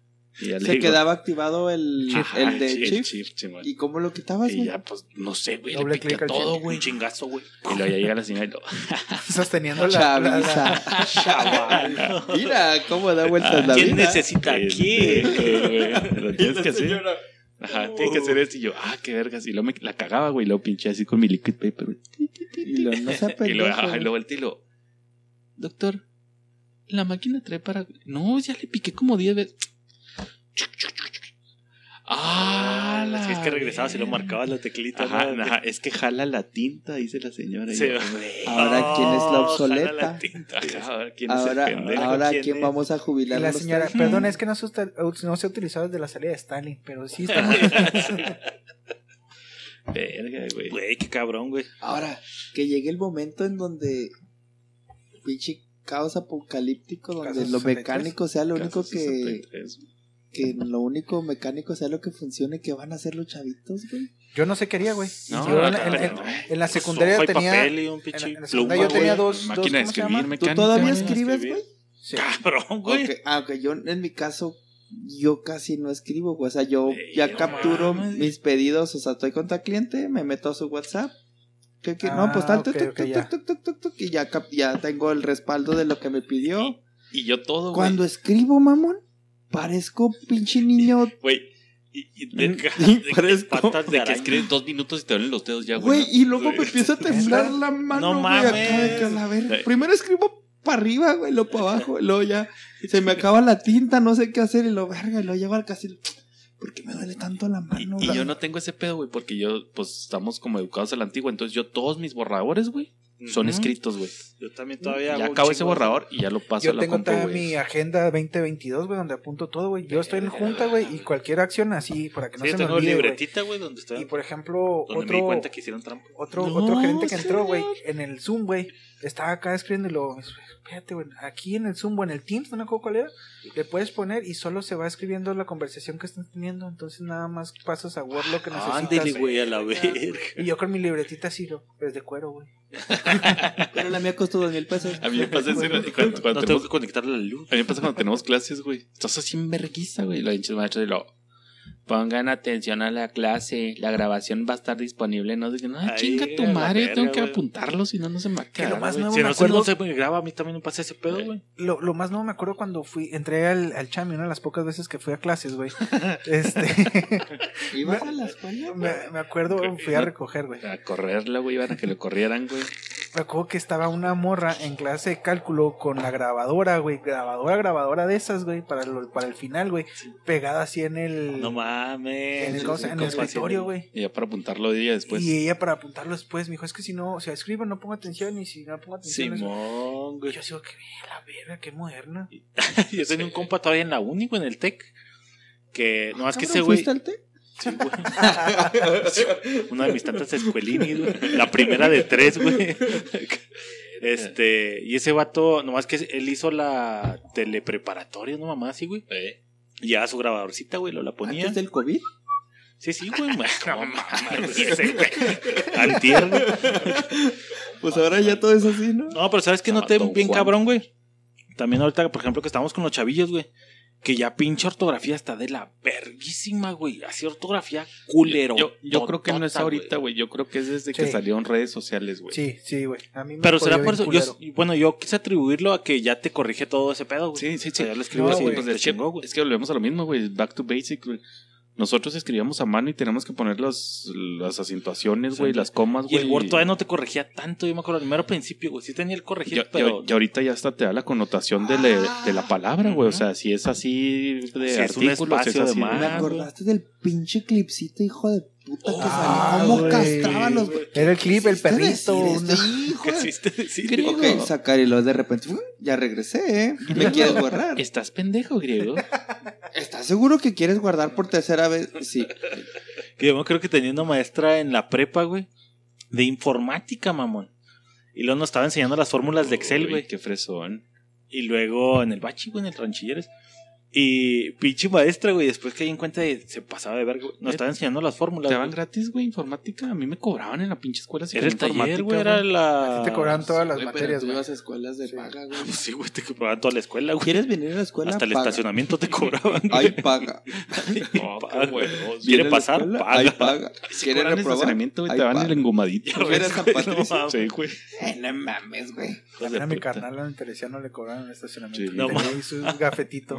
Y ya le Se digo, quedaba activado el, ajá, el de sí, chip. ¿Y cómo lo quitabas, Y güey? ya, pues, no sé, güey, le Doble piqué clic al todo, güey. Un chingazo, güey. Y luego ya llega la señora y lo, Sosteniendo la, la- la- Chaviza. Chaval. Mira cómo da vueltas Ah, la ¿Quién vida. necesita Eh, qué? eh, güey, Lo tienes que hacer. Ajá, tienes que hacer esto. Y yo, ah, qué vergas. Y luego me la cagaba, güey. Y luego pinché así con mi liquid paper. Y lo, no se Y ajá, y volteé y lo, doctor, la máquina trae para. No, ya le piqué como 10 veces. Ah, la. Es que regresabas y lo marcabas la teclita. Ajá, ¿no? ajá, es que jala la tinta, dice la señora. Sí. Ahora, ¿quién es la obsoleta? jala la tinta. Ajá, ahora quién es Ahora, el pendejo. ahora ¿quién ¿quién es? vamos a jubilar? la los señora, tres? perdón, es que no se, no se ha utilizado desde la salida de Stalin, pero sí está muy Verga, güey. Güey, qué cabrón, güey. Ahora, que llegue el momento en donde pinche caos apocalíptico, donde Caso lo 63. mecánico sea lo único que, 63. Que lo único mecánico sea lo que funcione, que van a hacer los chavitos, güey. Yo no sé qué haría, güey. No, Yo en, no, en- pero en- no. en la secundaria y tenía. papel y un En la, en pluma, yo güey. tenía dos. Máquina dos de ¿Cómo se llama? escribir, ¿Tú mecánica. todavía güey. escribes, escribir. güey? Sí. Cabrón, güey. Aunque, aunque yo en mi caso, yo casi no escribo, güey. O sea, yo Ey, ya no capturo mames. mis pedidos, o sea, estoy con tal cliente, me meto a su WhatsApp. Ah, no, pues tal, ok, tuc, tuc, ok, tuc, ya. tuc, tuc, y ya, ya tengo el respaldo de lo que me pidió. Y yo todo, güey. Cuando escribo, mamón, parezco pinche niño. Güey. Y, y de, Mm, de- y patas de que escribes dos minutos y te duelen los dedos ya, güey. Güey, y luego me empieza a temblar la mano, No acá mames. Primero escribo para arriba, güey, luego para abago, luego ya se me acaba la tinta, no sé qué hacer y lo verga, y lo llevo al casino. ¿Por qué me duele tanto la Y, mano? y La- yo no tengo ese pedo, güey, porque yo, pues, estamos como educados a la antigua. Entonces, yo todos mis borradores, güey, son Ujú. escritos, güey. Yo también todavía. Ya hago acabo ese borrador y ya lo paso a Yo la tengo güey. mi agenda 2022, güey, donde apunto todo, güey. Yo estoy en junta, güey, y cualquier acción así, para que no Sí, se me tengo olvide, güey. libretita, güey, donde está. Y por ejemplo, Donde me di otro, cuenta que hicieron trampa. otro, No, otro gerente que entró, güey, en el Zoom, güey, estaba acá escribiendo y lo, espérate, güey, aquí en el Zoom o en el Teams, no me acuerdo cuál era, le puedes poner y solo se va escribiendo la conversación que están teniendo, entonces nada más pasas a Word lo que necesitas. Ándele, güey, a la verga. Y yo con mi libretita así, lo, es de cuero, güey. Pero la mía costó dos mil pesos. A mí me pasa cuando, cuando No tengo tenemos, que conectarle la luz. a mí me pasa cuando tenemos clases, güey. Estás así en verguiza, güey. Lo hinchas maestro y lo. Pongan atención a la clase. La grabación va a estar disponible. No digan, ah, Ay, chinga tu madre. verga, tengo que apuntarlo, si no, no se me va a Que lo más nuevo Si me no, se- acuerdo- no se me graba, a mí también me pasa ese pedo, güey. Lo, lo más nuevo me acuerdo cuando fui, entré al, al Chami, una de las pocas veces que fui a clases, güey. Este, ¿Ibas a la escuela? me, me acuerdo, fui a recoger, güey. A correrla, güey. Iban a que lo corrieran, güey. Me acuerdo que estaba una morra en clase de cálculo con la grabadora, güey. Grabadora, grabadora de esas, güey, para, lo- para el final, güey. Pegada así en el, No mames. en el, ¿cómo se llama? en el escritorio, güey. Y ya para apuntarlo día después. Y ella para apuntarlo después me dijo, es que si no, o sea, escribo, no pongo atención y si no pongo atención... eso". Simón, Y güey. yo sigo que la verga, qué moderna. Yo tenía un compa todavía en la uni, güey, en el TEC. Que, no, es que ese güey. ¿fuiste al té? Sí, güey. Una de mis tantas escuelinis, güey. La primera de tres, güey. Este, y ese vato, nomás que él hizo la telepreparatoria, no mamá, así, güey. Y ya su grabadorcita, güey, lo la ponía. ¿Antes del COVID? Sí, sí, güey. No mames, ese, güey. Antier, güey. Pues ahora ya todo es así, ¿no? No, pero ¿sabes qué Se noté mató bien Juan. cabrón, güey? También ahorita, por ejemplo, que estamos con los chavillos, güey. Que ya pinche ortografía está de la verguísima, güey. Así ortografía culero. Yo, yo creo que no es ahorita, güey. Yo creo que es desde que Sí. salieron redes sociales, güey. Sí, sí, güey. A mí me Pero será por eso. Yo, bueno, yo quise atribuirlo a que ya te corrige todo ese pedo, güey. Sí, sí, O sea, sí. ya lo escribo No, así, güey. pues es, que, es que volvemos a lo mismo, güey. Back to basic, güey. Nosotros escribíamos a mano y tenemos que poner los, las acentuaciones, güey, Sí. las comas, Y güey. el Word todavía no te corregía tanto, yo me acuerdo, al mero principio, güey. Sí tenía el corregir, pero... ya ahorita ya hasta te da la connotación de, le- de la palabra, güey. O sea, si es así de Si es un espacio es así de más. Me acordaste del pinche clipcito, hijo de puta, que Ah, salió. ¿Cómo güey. castraba a los Era el clip, el ¿Qué hiciste perrito. decir una- este hijo Griego. Ok, sacar y luego de repente, ya regresé, ¿eh? ¿Me quieres borrar? ¿Estás pendejo, griego? ¿Estás seguro que quieres guardar por tercera vez? Sí. Que yo me creo que tenía una maestra en la prepa, güey, de informática, mamón. Y luego nos estaba enseñando las fórmulas de Excel, güey. Qué fresón. Y luego en el bachi, güey, en el ranchilleres. Y pinche maestra, güey, después que ahí en cuenta de- se pasaba de verga, güey, nos Eh, estaba enseñando las fórmulas. ¿Te daban güey. gratis, güey, informática? A mí me cobraban en la pinche escuela. si Era el taller, güey, informática, era güey. la... Te cobraban todas las Güey, pero materias, güey. ibas a escuelas de Sí. paga, güey. Pues sí, güey, te cobraban toda la escuela, güey. ¿Quieres venir a la escuela? Hasta el Paga. estacionamiento te cobraban. Ay, paga. No, Paga. huevos. ¿Quiere ¿Viene a pasar? escuela? Paga. Ay, paga. Si ¿Quieres el estacionamiento, güey, te van el engomadito. ¿Quieres güey, Patricio? no mames. Sí, güey. No mames, güey. A mi carnal en Teresiano le cobraron el estacionamiento. No, No, Tenía ahí su gafetito.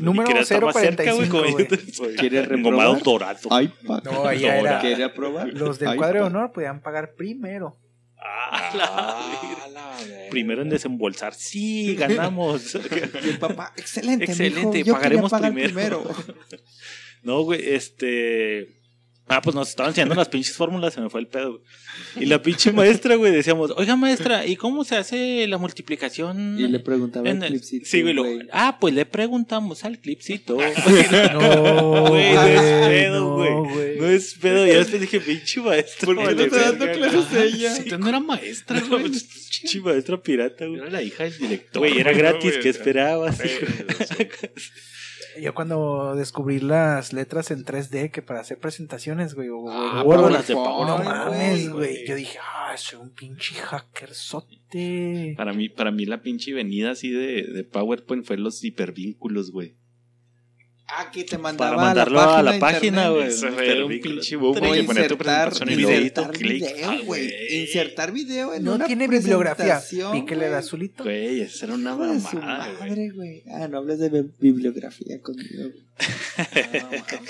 Número quería estar más cerca, güey, 045, como güey. yo- ¿Quieres Engomado reprobar? dorado. Ay. No, allá era- ¿Quiere aprobar? Los del Ay, cuadro de honor podían pagar primero. Ah, la Ah, verga. Primero en desembolsar. Sí, ganamos. Y el papá, excelente, Excelente, mijo. Yo pagaremos pagar primero. No, güey, este. Ah, pues nos estaban enseñando las pinches fórmulas, se me fue el pedo. güey. Y la pinche maestra, güey, decíamos, oiga maestra, ¿y cómo se hace la multiplicación? Y le preguntaba al el- clipcito, Sí, güey, lo- güey. Ah, pues le preguntamos al clipcito. No, Güey, no es pedo, no, güey. No es pedo. Ya después dije, pinche maestra. ¿Por qué no te dando clases ella? Sí, no era maestra, no, güey. pinche maestra pirata, güey. Era la hija del director. Güey, era gratis, güey, ¿qué esperabas? Yo cuando descubrí las letras en 3D que para hacer presentaciones, güey, o Ah, las de no mames, güey. güey. Yo dije, ah, soy un pinche hackerzote. Para mí, para mí la pinche venida así de, de PowerPoint fue los hipervínculos, güey. Ah, que te mandaba Para mandarlo a la de página, güey. Eso un pinche boom, O güey, que ponía tu insertar, presentación y luego insertar clic. video, Ah, güey. güey. Insertar video en No una tiene bibliografía. Píquele el güey. azulito. Güey, esa era una de mamada, güey. madre, güey. Ah, no hables de bi- bibliografía conmigo.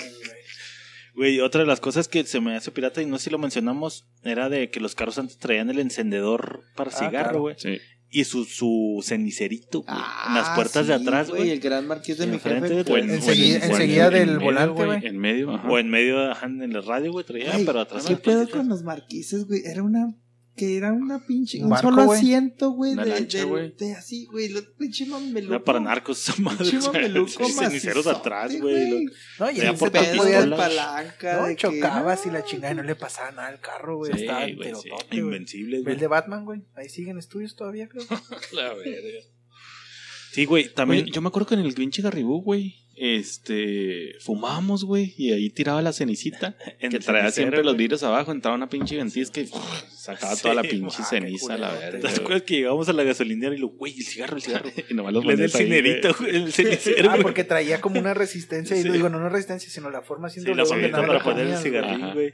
güey. Otra de las cosas que se me hace pirata y no sé si lo mencionamos era de que los carros antes traían el encendedor para Ah, cigarro, claro. güey. Sí. Y su, su cenicerito, güey. Ah, en las puertas de sí, atrás, güey. El gran marqués de mi jefe. pues. en- Enseguida- o en- enseguida en del volante, güey. En medio, ajá. O en medio, ajá, en el radio, güey, traía, Ay, pero atrás. ¿Qué pedo con los marquises, güey? Era una. Que era una pinche. Un Un, barco, solo güey. asiento, güey. Una De, lancha, de- güey. de así, güey. Lo pinche mameluco. Era para narcos esa madre. Pinche o sea, mameluco Ceniceros atrás, güey. No, y podías- de bolas. palanca. no, de que- chocabas y no. la chingada y no le pasaba nada al carro, güey. Sí, Estaba güey, sí. Ve güey. el de Batman, güey. Ahí siguen estudios todavía, creo. La verga. Sí, güey, también. Oye, yo me acuerdo que en el pinche Garribú, güey, este, fumábamos, güey, y ahí tiraba la cenicita, en que traía cenicero, siempre los vidrios abajo, entraba una pinche ventisca y sacaba Sí, toda la pinche ceniza la verga. ¿Te acuerdas que llegamos a la gasolinera y lo, güey, el cigarro, el cigarro? Y nomás lo Le da el cinerito, güey. el cenicero, Ah, porque traía como una resistencia. Y Sí. digo, no una resistencia, sino la forma Sí, haciendo la bolita nada para poner el ponías, güey.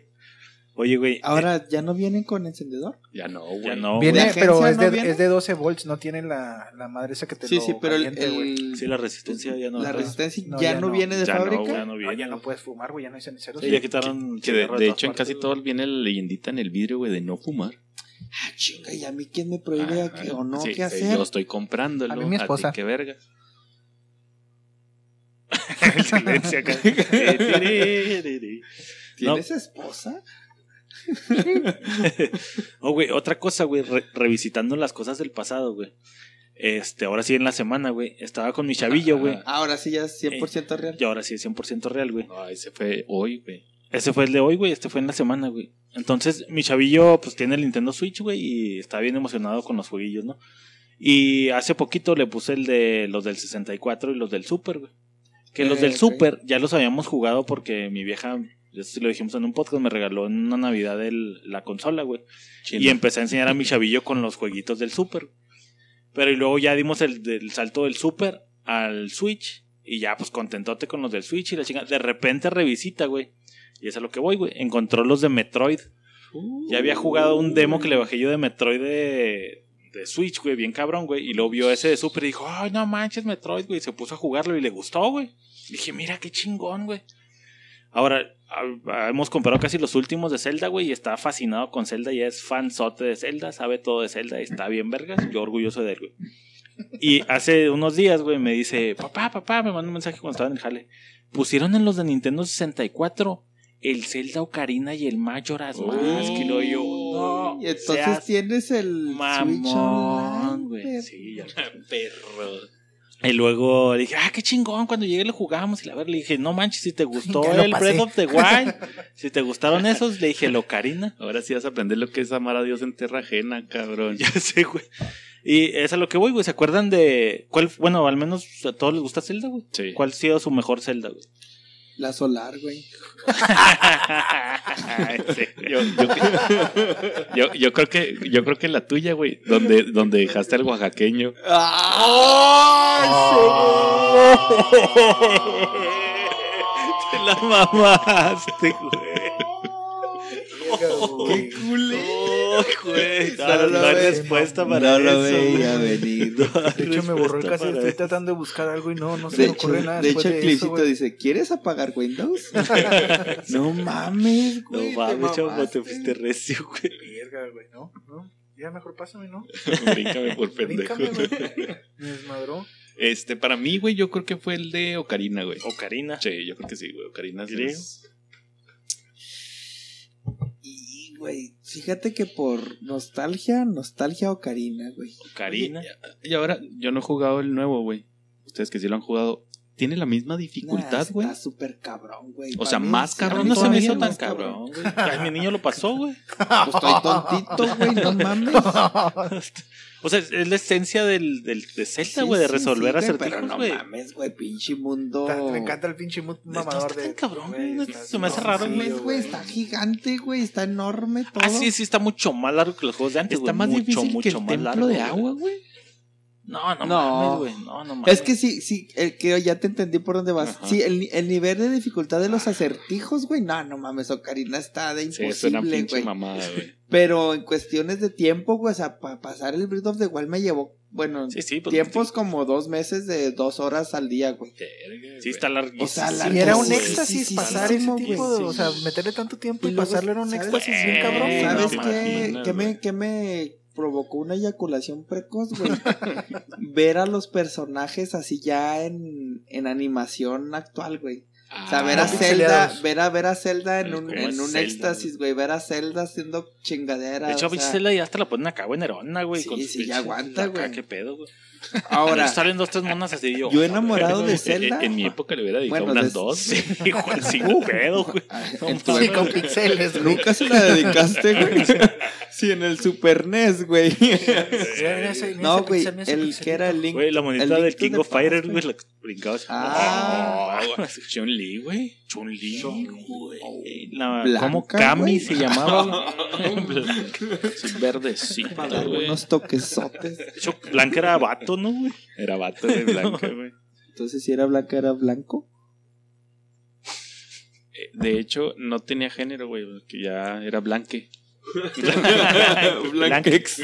Oye, güey. Ahora ya no vienen con encendedor. Ya no, güey. Ya no, Viene, ¿La agencia pero es no de, viene? es de 12 volts, no tiene la, la madre esa que te Sí, lo sí, pero el, caliente, el- Sí, la resistencia ya no. la resistencia No, ya, ya no, no. viene de Ya no, fábrica. Ya no No, viene. ya no puedes fumar, güey, ya no hay ceniceros. Sí, ya quitaron. Que de, hecho en casi todo viene la leyendita en el vidrio, güey, de no fumar. Ah, chinga, ¿y a mí quién me prohíbe Ah, que- o no sí, qué sí, hacer? Yo estoy comprándolo. A mí mi ti esposa. qué verga. El silencio acá. ¿Tienes esposa? Oh, güey, otra cosa, güey, re- revisitando las cosas del pasado, güey. Este, ahora sí en la semana, güey, estaba con mi chavillo, güey. Ahora sí ya es 100% real. Y ahora sí es 100% real, güey. No, ese fue hoy, güey. Ese fue el de hoy, güey, este fue en la semana, güey. Entonces, mi chavillo, pues tiene el Nintendo Switch, güey, y está bien emocionado con los jueguillos, ¿no? Y hace poquito le puse el de los del 64 y los del Super, güey. Que los Eh, del ok. Super ya los habíamos jugado porque mi vieja, eso sí lo dijimos en un podcast, me regaló en una Navidad el- la consola, güey. Y empecé a enseñar a mi chavillo con los jueguitos del Super. Pero y luego ya dimos el, del salto del Super al Switch. Y ya, pues contentote con los del Switch y la chingada. De repente revisita, güey. Y es a lo que voy, güey. Encontró los de Metroid. Ya había jugado un demo que le bajé yo de Metroid de, de Switch, güey. Bien cabrón, güey. Y luego vio ese de Super y dijo, ay, no manches, Metroid, güey. Y se puso a jugarlo y le gustó, güey. Dije, mira qué chingón, güey. Ahora, ah, hemos comprado casi los últimos de Zelda, güey, y está fascinado con Zelda, ya es fanzote de Zelda, sabe todo de Zelda, y está bien vergas, yo orgulloso de él, güey. Y hace unos días, güey, me dice, papá, papá, me mandó un mensaje cuando estaba en el jale. Pusieron en los de Nintendo 64 el Zelda Ocarina y el Majora's Mask, y lo yo, no, Y entonces tienes el Switch mamón, Online, güey. Sí, ya perro. Y luego le dije, ah, qué chingón, cuando llegue lo jugamos. Y la ver, le dije, no manches, si te gustó Ya el. Breath of the Wild, si te gustaron esos, le dije, lo Karina. Ahora sí vas a aprender lo que es amar a Dios en tierra ajena, cabrón. Ya sé, güey. Y es a lo que voy, güey. ¿Se acuerdan de cuál? Bueno, al menos a todos les gusta Zelda, güey. Sí. ¿Cuál ha sido su mejor Zelda, güey? La solar, güey. Sí. Yo, yo, yo, yo creo que yo creo que la tuya, güey, donde, donde dejaste al oaxaqueño. Te la mamaste, güey. ¡Qué culero! Oh, güey. No, No no, lo hay respuesta para no lo eso, güey. veía venir. De hecho, me borró el cassette. Estoy tratando de buscar algo y no, no se me ocurre nada. de después hecho el clipcito dice, ¿quieres apagar Windows? no mames, No güey. mames, te chavo, te fuiste recio, güey. Verga, güey, no, no. Ya mejor pásame, ¿no? Bríncame por pendejo. Me desmadró. Este, para mí, güey, yo creo que fue el de Ocarina, güey. Ocarina. Sí, yo creo que sí, güey. Ocarina es- güey, fíjate que por nostalgia, nostalgia Ocarina, güey. Ocarina. Y ahora, yo no he jugado el nuevo, güey. Ustedes que sí lo han jugado. ¿Tiene la misma dificultad, Nah, güey? Está súper cabrón, güey. O sea, mí más cabrón No, no se me hizo tan cabrón, güey. Ay, mi niño lo pasó, güey. Pues estoy tontito, güey, no mames. O sea, es la esencia del, del, de Zelda, Sí, güey, de sí, resolver sí, güey, Pero acertijos, no güey. mames, güey, pinche mundo. Está- Me encanta el pinche mu- No mamador está de. tan cabrón, güey, no, está- se me hace no, raro, sí, güey, está gigante, güey, está enorme todo. Ah, sí, sí, está mucho más largo que los juegos de antes, Está güey. más mucho, difícil mucho que el más templo largo, de güey. agua, güey. No, no, No. mames, güey. No, no mames. Es que sí, sí, el que ya te entendí por dónde vas. Ajá. Sí, el, el nivel de dificultad de los acertijos, güey, no, no mames, Ocarina está de Sí, es una imposible, pinche güey. mamada, güey. Pero en cuestiones de tiempo, güey, o sea, para pasar el Breath of the Wild me llevó, bueno, Sí, sí, pues, tiempos como dos meses de dos horas al día, güey. Sí, está larguísimo. O sea, Y era un Sí, éxtasis sí, sí, pasar sí, ese sí, tipo de. O sí. sea, meterle tanto tiempo y, Y luego, pasarlo era un ¿sabes éxtasis bien cabrón. Eh, ¿Sabes no qué, qué, me, qué me provocó una eyaculación precoz, güey. ver a los personajes así ya en, en animación actual, güey. O sea, ver a Ah, Zelda, ver a, ver a Zelda en un, en un Zelda, éxtasis, güey. Ver a Zelda haciendo chingadera. De hecho, o sea, Zelda ya hasta la ponen acá, güey, nerona, güey. Sí, con sí, ya aguanta, acá, güey. ¿Qué pedo, güey? Ahora, Salen dos, tres monas así. Yo, yo enamorado de En, Zelda. en mi época le hubiera dedicado Bueno, unas de- dos. Sí, güey, sin pedo, güey. En. Sí, con pixeles, güey. Nunca se la dedicaste, güey. Sí, en el Super NES, güey. En ese- en No, güey, en el que era el Link. Güey, la monita el del King of Fighters, güey, la brincaba así. Ah. Oh, Chun-Li, güey. Chun-Li, güey. La, Blanca, ¿Cómo Kami güey. se llamaba? Blanca. Sí, Para güey. unos toquesotes. De hecho, Blanca era vato, ¿no, güey? Era vato de blanca, güey. Entonces, si era blanca, era blanco. Eh, De hecho, no tenía género, güey, que ya era blanque. Blanquex.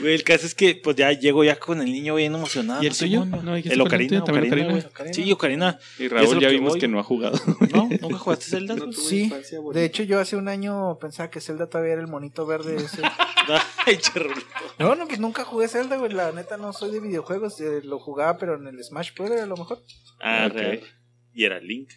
Güey, el caso es que pues ya llego ya con el niño bien emocionado. ¿Y el no, No, dijiste el Ocarina, Ocarina, Ocarina. güey. Ocarina. Sí, Ocarina. Y Raúl ya que vimos voy. que no ha jugado. ¿No? ¿Nunca jugaste Zelda? No Sí, de hecho yo hace un año pensaba que Zelda todavía era el monito verde ese. No, no, pues nunca jugué Zelda, güey. La neta no soy de videojuegos. eh, lo jugaba, pero en el Smash Bros. a lo mejor. Ah, Ok. Y era Link.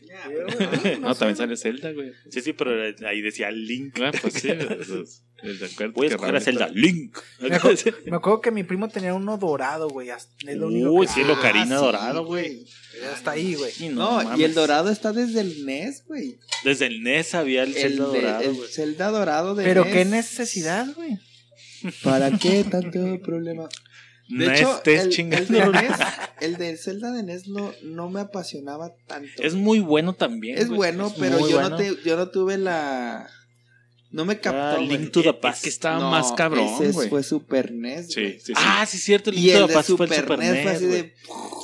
No, también sale Zelda, güey. Sí, sí, pero ahí decía Link. Ah, pues sí. esos- ¿de acuerdo? Voy a Que escoger a Zelda. Link. Me acuerdo, me acuerdo que mi primo tenía uno dorado, güey. hasta- Es lo único Uy, que sí, el Ocarina Ah, dorado, güey. Hasta ahí, güey. Sí, No, y el dorado está desde el NES, güey. Desde el NES había el El, Zelda de- dorado, el güey. Zelda dorado de Pero NES. qué necesidad, güey. ¿Para qué tanto problema? De No hecho, estés el, el chingando. de NES, el de Zelda de NES no, no me apasionaba tanto. Es muy bueno también. Es güey. bueno, Es pero yo, bueno. No te, yo no tuve la... No me captó. Ah. Link to the Es Past. que estaba No, más cabrón, Ese güey. fue Super NES. Sí, sí, sí. Ah, sí, cierto. El Y Link to el the de Past fue Super el Super NES de...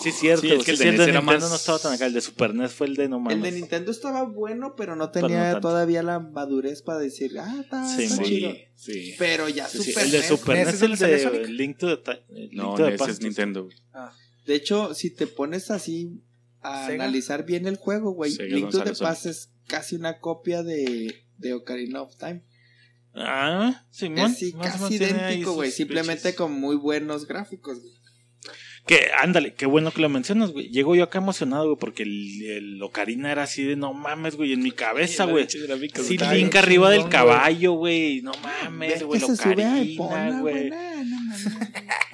Sí, cierto. Sí, es que el sí, de cierto, NES era Nintendo más- no estaba tan acá. El de Super NES fue el de no El de Nintendo estaba bueno, pero no Pero no tenía todavía la madurez para decir, ah, está, Sí, está sí. chido. Sí, sí. Pero ya Sí, sí, Super el de NES, Super ¿NES NES es es el de? Link to the, eh, Link No, ese Past. es Nintendo. güey. De hecho, si te pones así a analizar bien el juego, güey, Link to the Past es casi una copia de, de Ocarina of Time. Ah, Simón. sí, casi idéntico, güey, simplemente pinches- con muy buenos gráficos. güey. Que, ándale, qué bueno que lo mencionas, güey. Llego yo acá emocionado, güey, porque el, el Ocarina era así de no mames, güey, en mi cabeza, güey. Sí, Link arriba del caballo, güey. No mames, güey, Ocarina, güey.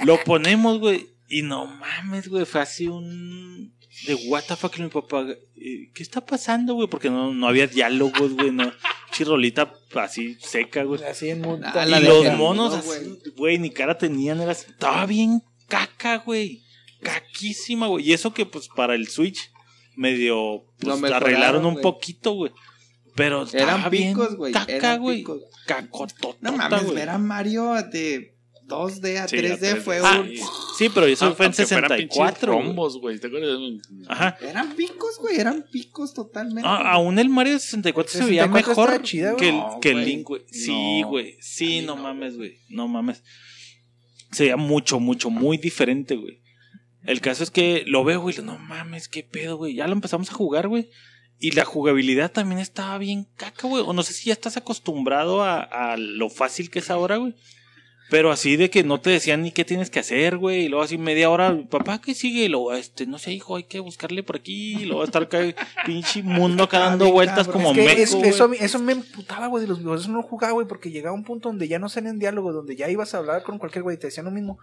Lo ponemos, güey. Y no mames, güey. Fue así un. De what the fuck, mi papá. eh, ¿Qué está pasando, güey? Porque no, no había diálogos, güey. No. Chirrolita así seca, güey. Así en un. Ah, Y los monos güey. así, güey, ni cara tenían. Era así, Estaba bien caca, güey. Caquísima, güey. Y eso que, pues, para el Switch, medio. Pues, mejoraron, arreglaron un güey. poquito, güey. Pero Eran bien picos, güey. Caca, güey. Cacotota, No mames, ver a Mario de 2D a Sí, 3D a 3D. fue Ah, un... Sí, pero eso fue en Aunque fueran pinches 64. güey. rombos, güey. ¿Te acuerdas? Ajá. Eran picos, güey, eran picos totalmente. Ah, aún el Mario 64 se veía 64 mejor chida, que el, No, que el. Link, güey. Sí, No. güey. Sí, no no, mames, güey. No mames. Se veía mucho, mucho, muy diferente, güey. El caso es que lo veo, güey. No mames, qué pedo, güey. Ya lo empezamos a jugar, güey. Y la jugabilidad también estaba bien caca, güey. O no sé si ya estás acostumbrado a, a lo fácil que es ahora, güey. Pero así de que no te decían ni qué tienes que hacer, güey. Y luego así media hora, papá, ¿qué sigue? Y luego, este, no sé, hijo, hay que buscarle por aquí. Y luego estar acá, pinche mundo acá Ah, dando vueltas como Es que meco, es- eso, eso me emputaba, güey, de los videojuegos. Eso no jugaba, güey, porque llegaba un punto donde ya no salen diálogo, donde ya ibas a hablar con cualquier güey y te decían lo mismo.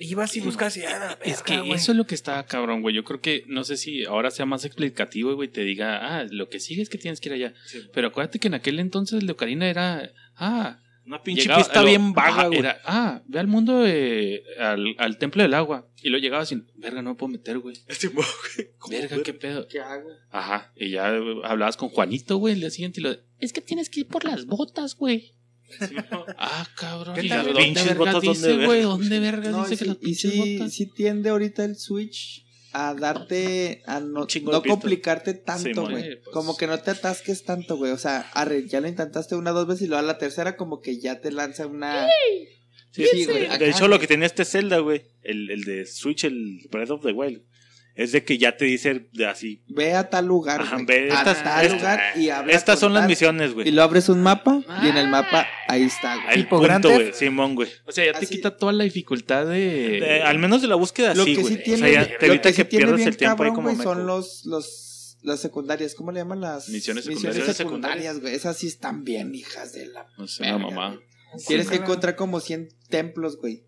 Ibas y buscabas y ya, la Es que eso es lo que está cabrón, güey. Yo creo que, no sé si ahora sea más explicativo, güey, te diga, ah, lo que sigue es que tienes que ir allá. Pero acuérdate que en aquel entonces el de Ocarina era, ah, Una pinche llegaba- pista lo- bien vaga, güey. Ah, ve al mundo, al, al templo del agua. Y luego llegaba sin, verga, no me puedo meter, güey. Verga, qué pedo. ¿Qué hago? Ajá, y ya hablabas con Juanito, güey, el día siguiente y lo es que tienes que ir por las botas, güey. Ah, cabrón. ¿Qué ¿Y tal? dónde Pinches verga botas, dice, ¿dónde güey? verga? ¿Dónde verga No, dice y que sí, las pinches sí, botas? sí tiende ahorita el Switch a darte, a no, complicarte tanto, güey. Sí, pues. Como que no te atasques tanto, güey. O sea, arre, ya lo intentaste una, dos veces y luego a la tercera como que ya te lanza una... Sí, Sí, güey, De hecho, lo que tenía este Zelda, güey, el, el de Switch, el Breath of the Wild, Es de que ya te dice de así. Ve a tal lugar, Ajá, ve, a estas- tal lugar y habla Estas son las misiones, Y güey. lo abres un mapa y en el mapa ahí está, güey. El Tipo punto, güey. Simón, güey. O sea, ya te quita toda la dificultad de. De- al menos de la búsqueda Lo sí, güey. sí o sea, ya te evita que sí pierdas bien el tiempo ahí como güey, son los, los, las secundarias, ¿cómo le llaman las? Misiones secundarias. secundarias. güey. Esas sí están bien, hijas de la... No sé, verga, mamá. Tienes que encontrar como 100 templos, güey.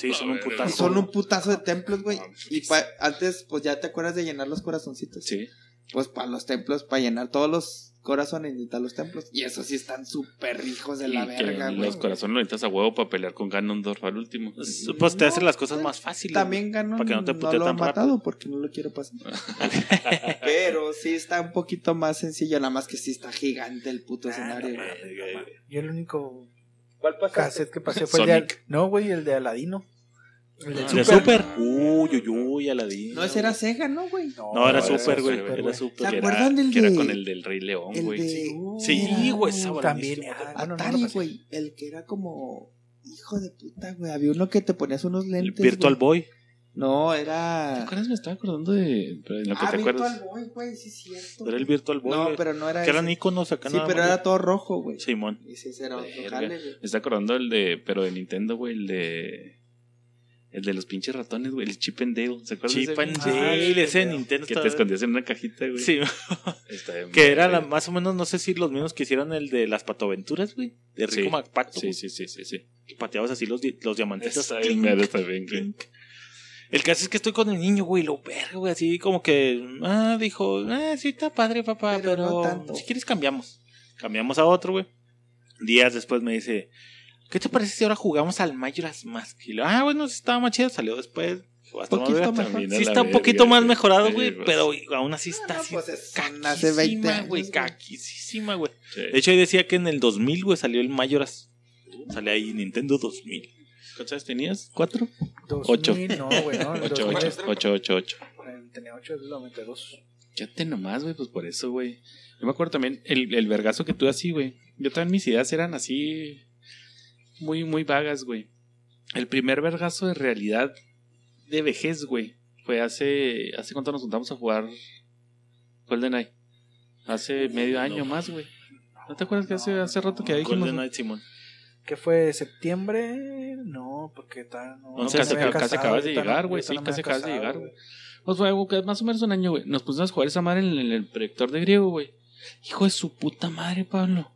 Sí, son un Y putazo. son un putazo de templos, güey. Y pa- antes, pues ya te acuerdas de llenar los corazoncitos. Sí. Pues para los templos, para llenar todos los corazones, necesitas los templos. Y esos sí están súper hijos de la Y verga, güey. los corazones lo necesitas a huevo para pelear con Ganondorf al último. Pues, pues te hacen las cosas más fáciles. También ganó. Para que no te putee lo tan han matado porque no lo quiero pasar. Pero sí está un poquito más sencillo, nada más que sí está gigante el puto escenario. güey. Yo el único ¿Cuál cassette que pasé fue el de... Sonic. No, güey, el de Aladino. El del Ah, ¿De Super. Super? Uy, uy, uy, Aladín. No, ese era Sega, ¿no, güey? No, era No, era Super, güey. Era. Super. ¿Se Que acuerdan era, del que era de- con el del Rey León, El güey. de... Sí, era- güey, esa También. buenísimo. ah, no, no, no Atari, güey. El que era como... Hijo de puta, güey. Había uno que te ponías unos El lentes. Virtual güey. Boy. No, ¿Te era... acuerdas? Me estaba acordando de. Pero en lo que Ah, te acuerdas. Virtual Boy, güey, sí es cierto. Era el Virtual Boy. No, pero no era Que eran iconos acá Sí, nada pero más, era todo rojo, güey. Simón. Y sí, ese era otro jale, güey. Me está acordando el de. Pero de Nintendo, güey. El de. El de los pinches ratones, güey. El Chip and Dale. ¿Se acuerdan? de Chip and güey? Dale, ese de Ah, Nintendo Que te escondías en una cajita, güey. Sí, Está bien que era la, más o menos, no sé si los mismos que hicieron el de las patoaventuras, güey. De Rico Sí. MacPato. Sí, sí, sí, sí, sí. Que pateabas así los, los diamantitos. Está bien, está bien. El caso es que estoy con el niño, güey, lo verga, güey, así como que, ah, dijo, ah, sí está padre, papá, Pero pero, no tanto. si quieres cambiamos. Cambiamos a otro, güey. Días después me dice, ¿qué te parece si ahora jugamos al Majora's Mask? Y le, ah, bueno, sí estaba más chido, salió después. Hasta Poquito lo mejor. Sí está un verga, poquito más güey. mejorado, Sí, güey, pues. pero aún así está no, así. pues, es- son hace 20 caquísima, años, güey, güey. caquísima, güey. Sí. De hecho, ahí decía que en el 2000, güey, salió el Majora's. Sale ahí Nintendo 2000. ¿Cuántos años tenías? ¿Cuatro? 2000, Ocho. No, güey, no. Ocho, 2000 ocho, es- ocho, ocho, ocho. Tenía 8 del 92. Fíjate nomás, güey, pues por eso, güey. Yo me acuerdo también el, el vergazo que tuve así, güey. Yo también mis ideas eran así muy, muy vagas, güey. El primer vergazo de realidad de vejez, güey, fue hace, hace cuánto nos juntamos a jugar GoldenEye. Hace medio año más, güey. ¿No te acuerdas que hace, hace rato que ya dijimos? Golden Knight Simón. ¿Qué fue? ¿Septiembre? No, porque tal. No, No, casi, casado, acabas de llegar, güey. Sí, casi acabas de llegar, güey. Pues fue algo que más o menos un año, güey. Nos pusimos a jugar esa madre en el proyector de griego, güey. Hijo de su puta madre, Pablo.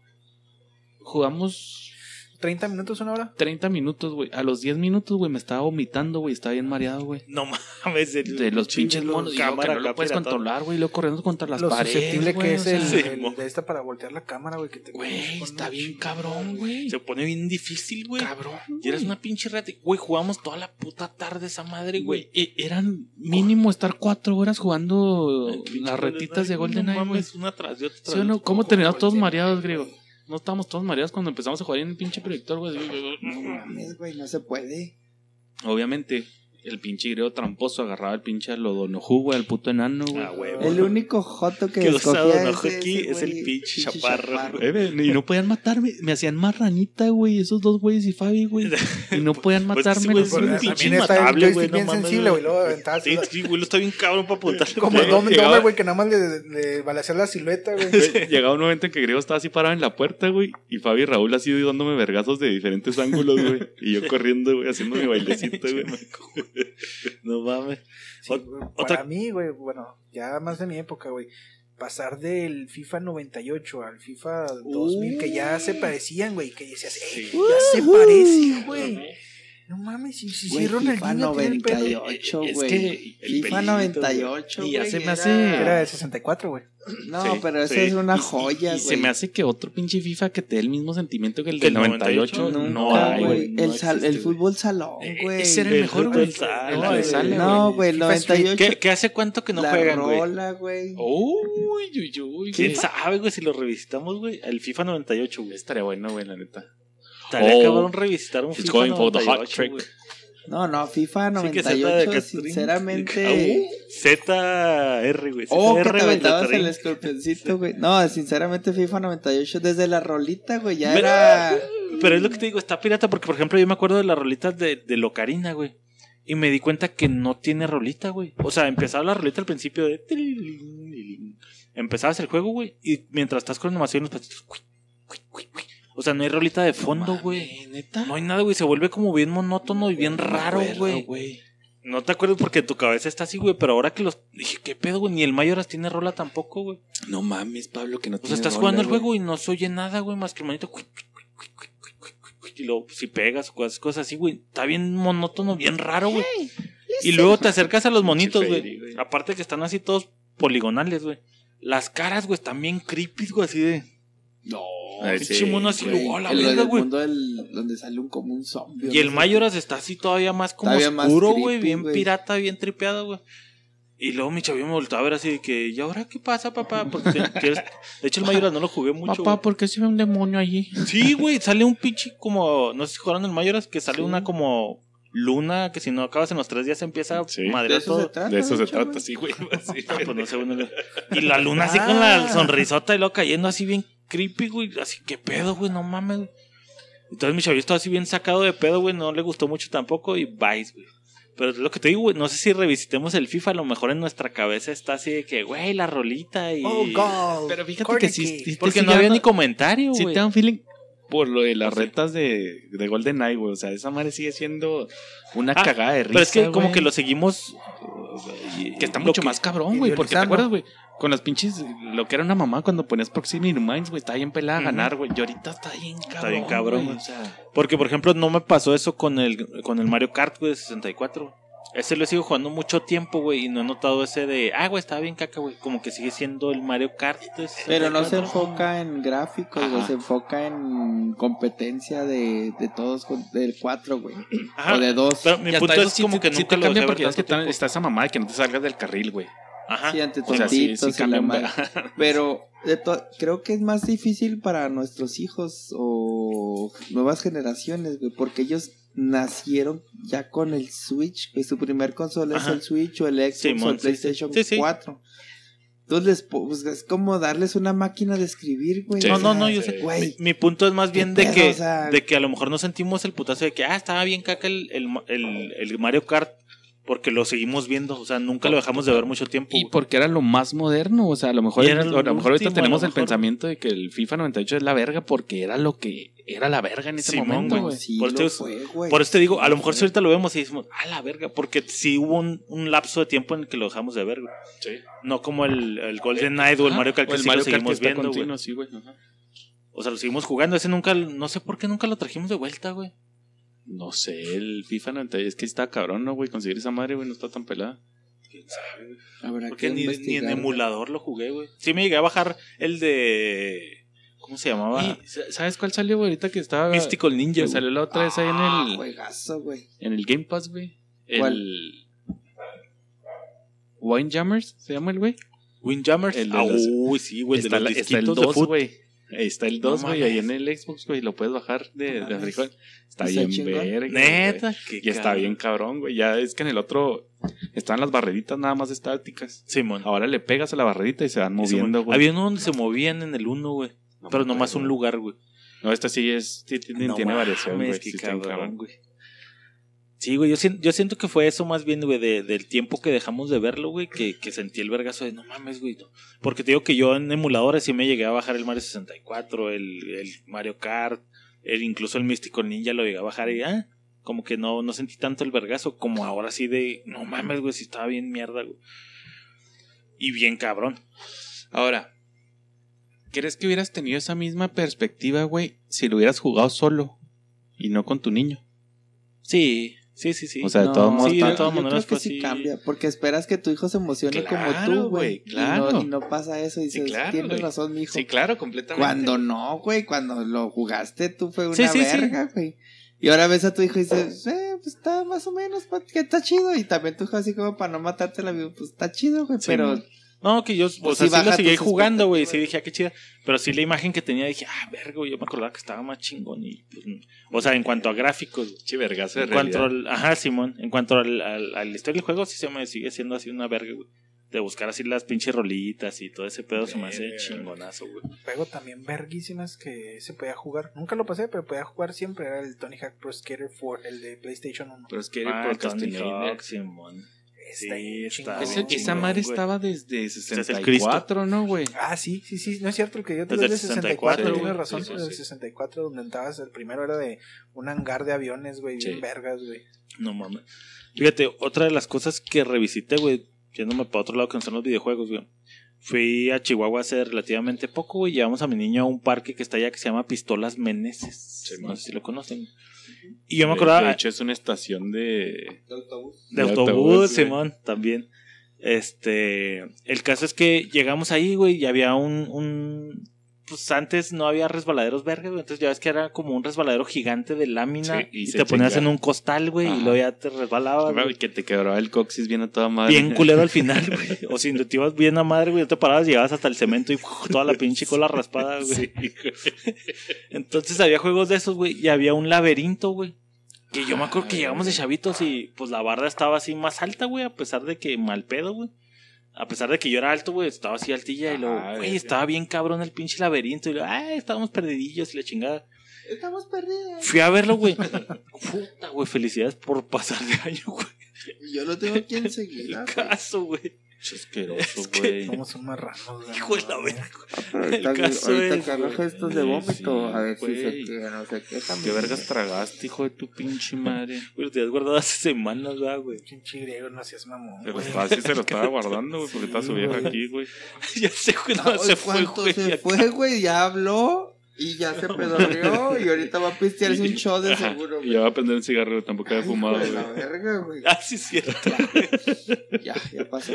Jugamos 30 minutos, una hora. 30 minutos, güey. A los 10 minutos, güey, me estaba vomitando, güey. Estaba bien mareado, güey. No mames, el- De los pinche pinches monos. Y luego que cámara no lo puedes controlar, güey. Y luego corriendo contra las Lo paredes. susceptible güey, que o es sea, el, sí, el de esta para voltear la cámara, güey. Güey, está bien cabrón, güey. Se pone bien difícil, güey. Cabrón. Y eres una pinche rata. Güey, jugamos toda la puta tarde esa madre, güey. E- eran mínimo estar cuatro horas jugando las retitas de güey, GoldenEye, No güey. una tras de otra. tras ¿Sí o de. ¿Cómo terminamos todos mareados, griego? No estábamos todos mareados cuando empezamos a jugar en el pinche proyector, güey. No mames, güey, no se puede. Obviamente, el pinche griego tramposo agarraba el pinche Lodonoju, güey, el puto enano, güey. Ah, güey. El único joto que Que usa escogía Donojo ese- aquí ese es el güey, pinche chaparro, Eh, ve, Y no podían matarme, me hacían marranita, güey, esos dos güeyes y Fabi, güey. Y no podían Pues matarme. güey los es un pinche inmatable, güey, no bien mames, sensible, güey. güey. Luego. Sí, sí, güey, lo está bien cabrón para apuntar. Como Güey, Dome, güey, que nada más le, le la silueta, güey. Güey, Llegaba un momento en que Griego estaba así parado en la puerta, güey. Y Fabi y Raúl así dándome vergazos de diferentes ángulos, güey. Y yo corriendo, güey, haciendo mi bailecito, güey. No mames. Sí, otra- Para mí, güey, bueno, ya más de mi época, güey. Pasar del FIFA 98 al FIFA 2000, que ya se parecían, güey, que decías, "Ey, ya se parecen, güey. No mames, si, si Güey, hicieron el FIFA niño tiene el pelo. 98, Es güey. que el FIFA pelito, 98, Y ya güey, se me era- hace- Era de 64, güey. No, Sí, pero sí. es una Y- joya, Y güey. se me hace que otro pinche FIFA que te dé el mismo sentimiento que el Que del el 98 98, no Nunca, hay, güey. güey. no el, sal- existe, el güey. fútbol salón, Eh, güey. Ese era el El mejor, fútbol güey. güey. No, güey. güey, el FIFA Street. 98. ¿Qué, qué hace cuánto que no la juegan, güey? rola, güey. Uy, uy, uy. ¿Quién güey. sabe, güey, si lo revisitamos, güey? El FIFA 98, güey. Estaría bueno, güey, la neta. Estaría Oh, cabrón revisitar un FIFA going for the hot 98, trick. güey. No, no, FIFA Sí, que Z de 98, Catrín. sinceramente. ZR, güey. Oh, que ZR, te güey, aventabas el escorpioncito, güey. No, sinceramente, FIFA 98, desde la rolita, güey, ya Pero- era. Pero es lo que te digo, está pirata porque, por ejemplo, yo me acuerdo de las rolitas de, de Locarina, güey. Y me di cuenta que no tiene rolita, güey. O sea, empezaba la rolita al principio de. Empezabas el juego, güey. Y mientras estás con animación, los patitos. O sea, no hay rolita de fondo, güey. ¿Neta? No hay nada, güey. Se vuelve como bien monótono y bien raro, güey. No te acuerdas porque tu cabeza está así, güey, pero ahora que los... Dije, ¿qué pedo, güey? Ni el Mayoras tiene rola tampoco, güey. No mames, Pablo, que no o tiene O sea, estás jugando el juego y no se oye nada, güey, más que el manito... Y luego, pues, si pegas o cosas, cosas así, güey, está bien monótono, bien raro, güey. Y luego te acercas a los monitos, güey. Aparte que están así todos poligonales, güey. Las caras, güey, están bien creepy, güey, así de... No. Pinche sí, mono así, güey. oh, la el, verga, güey. mundo del, donde sale un como un zombie. Y el Mayoras está así todavía más como Todavía más oscuro, creepy, güey, bien güey. pirata, bien tripeado, güey. Y luego mi chavillo me volteó a ver así de que, ¿y ahora qué pasa, papá? Porque te- quieres- De hecho, el Mayoras no lo jugué mucho. Papá, güey. ¿por qué se ve un demonio allí? Sí, güey, sale un pinche como. No sé si jugaron el Mayoras, que sale una como luna que si no acabas en los tres días empieza a Sí. ¿De madrear eso se todo. trata? De eso se trata, güey? sí, güey. Sí, Ah, pues no sé, bueno, le- Y la luna así con la sonrisota y luego cayendo así bien creepy, güey. Así, ¿qué pedo, güey? No mames. güey. Entonces mi chavito estaba así bien sacado de pedo, güey. No le gustó mucho tampoco y vais, güey. Pero es lo que te digo, güey, no sé si revisitemos el FIFA, a lo mejor en nuestra cabeza está así de que, güey, la rolita y... Oh, God. Pero fíjate Corner que sí, sí te Porque no había ni comentario, Sí güey. te da un feeling por lo de las Sí. retas de, de Golden Eye, güey. O sea, esa madre sigue siendo una Ah, cagada de risa. Pero es que como que lo seguimos... Que está mucho que- más cabrón, güey. Porque te acuerdas, güey. Con las pinches. Lo que era una mamá cuando ponías Proximity Minds, güey. Está bien pelada a ganar, güey. Y ahorita está bien cabrón. bien cabrón, güey. güey. O sea, Porque, por ejemplo, no me pasó eso con el, con el Mario Kart, güey, de 64. Ese lo he sido jugando mucho tiempo, güey, y no he notado ese de, ah, güey, estaba bien caca, güey. Como que sigue siendo el Mario Kart. Pero no se 64. enfoca en gráficos, güey. Se enfoca en competencia de, de todos, del 4, güey. Ajá, O de 2. Pero mi punto es como que nunca te lo porque es que está esa mamá de que no te salgas del carril, güey. Ajá. Sí, ante O sea, sí, tontitos sí y la cambia un madre. ver- Pero creo que es más difícil para nuestros hijos o nuevas generaciones, güey, porque ellos nacieron ya con el Switch, que su primer consola Ajá. es el Switch o el Xbox Simón, o el PlayStation sí, sí. 4. Entonces pues, es como darles una máquina de escribir, güey. Sí. No, no, no, yo sé. Güey, Mi, mi punto es más ¿Qué bien de pedo? que, O sea- de que a lo mejor no sentimos el putazo de que, ah, estaba bien caca el, el, el- el Mario Kart, porque lo seguimos viendo. O sea, nunca lo dejamos de ver mucho tiempo. Y porque era lo más moderno, o sea, a lo mejor, a lo mejor ahorita tenemos el pensamiento de que el FIFA 98 es la verga porque era lo que era la verga en ese Simón, momento, güey. güey. sí Por fue, güey. Por eso te digo, a lo mejor si ahorita lo vemos y decimos, ah, la verga, porque sí hubo un, un lapso de tiempo en el que lo dejamos de ver, güey. No como el, el Golden Knight o el Mario Kart que sí lo seguimos viendo, güey. sí, güey. O sea, lo seguimos jugando. Ese nunca, no sé por qué nunca lo trajimos de vuelta, güey. No sé, el FIFA 98 es que está cabrón, ¿no, güey? Conseguir esa madre, güey, no está tan pelada. Habrá Porque que ni, ni en emulador lo jugué, güey. Sí me llegué a bajar el de... ¿Cómo se llamaba? Y, ¿Sabes cuál salió, güey? Ahorita que estaba. Mystical Ninja. Güey. salió la otra vez ahí en Ah, el, juegazo, güey. en el Game Pass, güey. El. ¿Cuál? Winejammers, ¿se llama el güey? Windjammers. El de ah, los- uy, sí, güey. De está, los la- está el disquitos de 2, fútbol. Güey. Está el 2, No güey, ahí en el Xbox, güey. Lo puedes bajar de, de frijol. Está bien verga. Neta. Y está bien cabrón, güey. Ya es que en el otro estaban las barreritas nada más estáticas. Simón. Ahora le pegas a la barrerita y se van moviendo, güey. Había uno donde se movían en el 1, güey. No pero nomás un lugar, güey. No, esta sí es. sí tiene, No tiene variación, güey. sí cabrón, güey. Sí, güey, yo siento, yo siento que fue eso más bien, güey, de- del tiempo que dejamos de verlo, güey, que, que sentí el vergazo de no mames, güey. no". Porque te digo que yo en emuladores sí me llegué a bajar el Mario 64, el, el Mario Kart, el, incluso el Mystical Ninja lo llegué a bajar y ah, como que no, no sentí tanto el vergazo como ahora sí de no mames, güey, si estaba bien mierda, güey. Y bien cabrón. Ahora, ¿crees que hubieras tenido esa misma perspectiva, güey, si lo hubieras jugado solo y no con tu niño? Sí, sí, sí, sí. O sea, de No, todos modos, sí, de todas yo maneras creo que sí cambia, porque esperas que tu hijo se emocione Claro, como tú, güey. claro. Y, no, y no pasa eso y Sí, dices, claro, tienes güey. razón, mi hijo. Sí, claro, completamente. Cuando no, güey, cuando lo jugaste tú fue una Sí, sí, sí. verga, güey. Y ahora ves a tu hijo y dices, eh, pues está más o menos, que está chido. Y también tu hijo así como para no matarte la vida, pues está chido, güey, Sí, pero... mon. No, que yo, o Pues sea, sí sí, seguí jugando, güey. Sí dije, ah, qué chida. Pero sí la imagen que tenía, dije, ah, güey, yo me acordaba que estaba más chingón. Y, pues, o sea, en cuanto a gráficos, vergazo de En cuanto al, ajá, Simón, en cuanto al, al- a la historia del juego, sí se me sigue siendo así una verga, güey. De buscar así las pinches rolitas y todo ese pedo se me hace chingonazo, güey. Juego también verguísimas que se podía jugar. Nunca lo pasé, pero podía jugar siempre. Era el Tony Hawk Pro Skater 4, el de PlayStation 1. Pero es que Ah, por Tony Castañeda. Hawk, Simón. Está Sí, está chingón. bien Ese- chingón, esa madre güey. estaba desde es el 64, ¿no, güey? Ah, sí, sí, sí, no es cierto, el que yo te Desde doy de el 64, 64, tienes razón, Sí, sí, sí. 64 donde entrabas, el primero era de un hangar de aviones, güey, bien vergas, güey. No mames. Fíjate, otra de las cosas que revisité, güey, yéndome para otro lado que no son los videojuegos, güey. Fui a Chihuahua hace relativamente poco, güey. Llevamos a mi niño a un parque que está allá que se llama Pistolas Meneses. Sí, no sé si lo conocen. Y yo me acordaba De hecho, es una estación de. De autobús. de de autobús. Simón, también. Este, el caso es que llegamos ahí, güey, y había un, un, pues antes no había resbaladeros verdes, güey, entonces ya ves que era como un resbaladero gigante de lámina Sí, y y, te ponías en un costal, güey, y luego ya te resbalabas, güey. que te quebraba el coxis bien a toda madre. Bien culero al final, güey. O si te ibas bien a madre, güey, te parabas, llegabas hasta el cemento y ¡uf! toda la pinche cola raspada, güey. Sí, Entonces había juegos de esos, güey, y había un laberinto, güey. Que yo me acuerdo que llegamos de chavitos y pues la barda estaba así más alta, güey, a pesar de que mal pedo, güey. A pesar de que yo era alto, güey, estaba así altilla y luego, Ah, güey, estaba bien cabrón el pinche laberinto y luego, ay, estábamos perdidillos y la chingada. Estamos perdidos. Fui a verlo, güey. Puta, güey, felicidades por pasar de año, güey. Yo lo tengo aquí El enseguida. güey. Caso, güey. Asqueroso, Es que- güey. Somos un marrano, güey. Hijo de la verga. Pero El ahorita, caso ahorita es, que estos de Sí, vómito, a ver si se güey. queja, no se queja. ¿Qué vergas tragaste, hijo de tu pinche madre? Güey, te has guardado hace semanas, ¿verdad, güey. Pinche griego, no seas mamón. Se lo güey. estaba, sí se lo estaba guardando, güey, porque estaba su vieja aquí, güey. ya sé, güey, no, se fue, ¿cuánto güey. se fue, güey? Ya habló y ya se pedorreó y ahorita va a pistearse un show de seguro, Y güey. ya va a prender un cigarro, tampoco había Ay, fumado, güey. la verga, güey. Ah, sí, es cierto. Ya, ya pasó.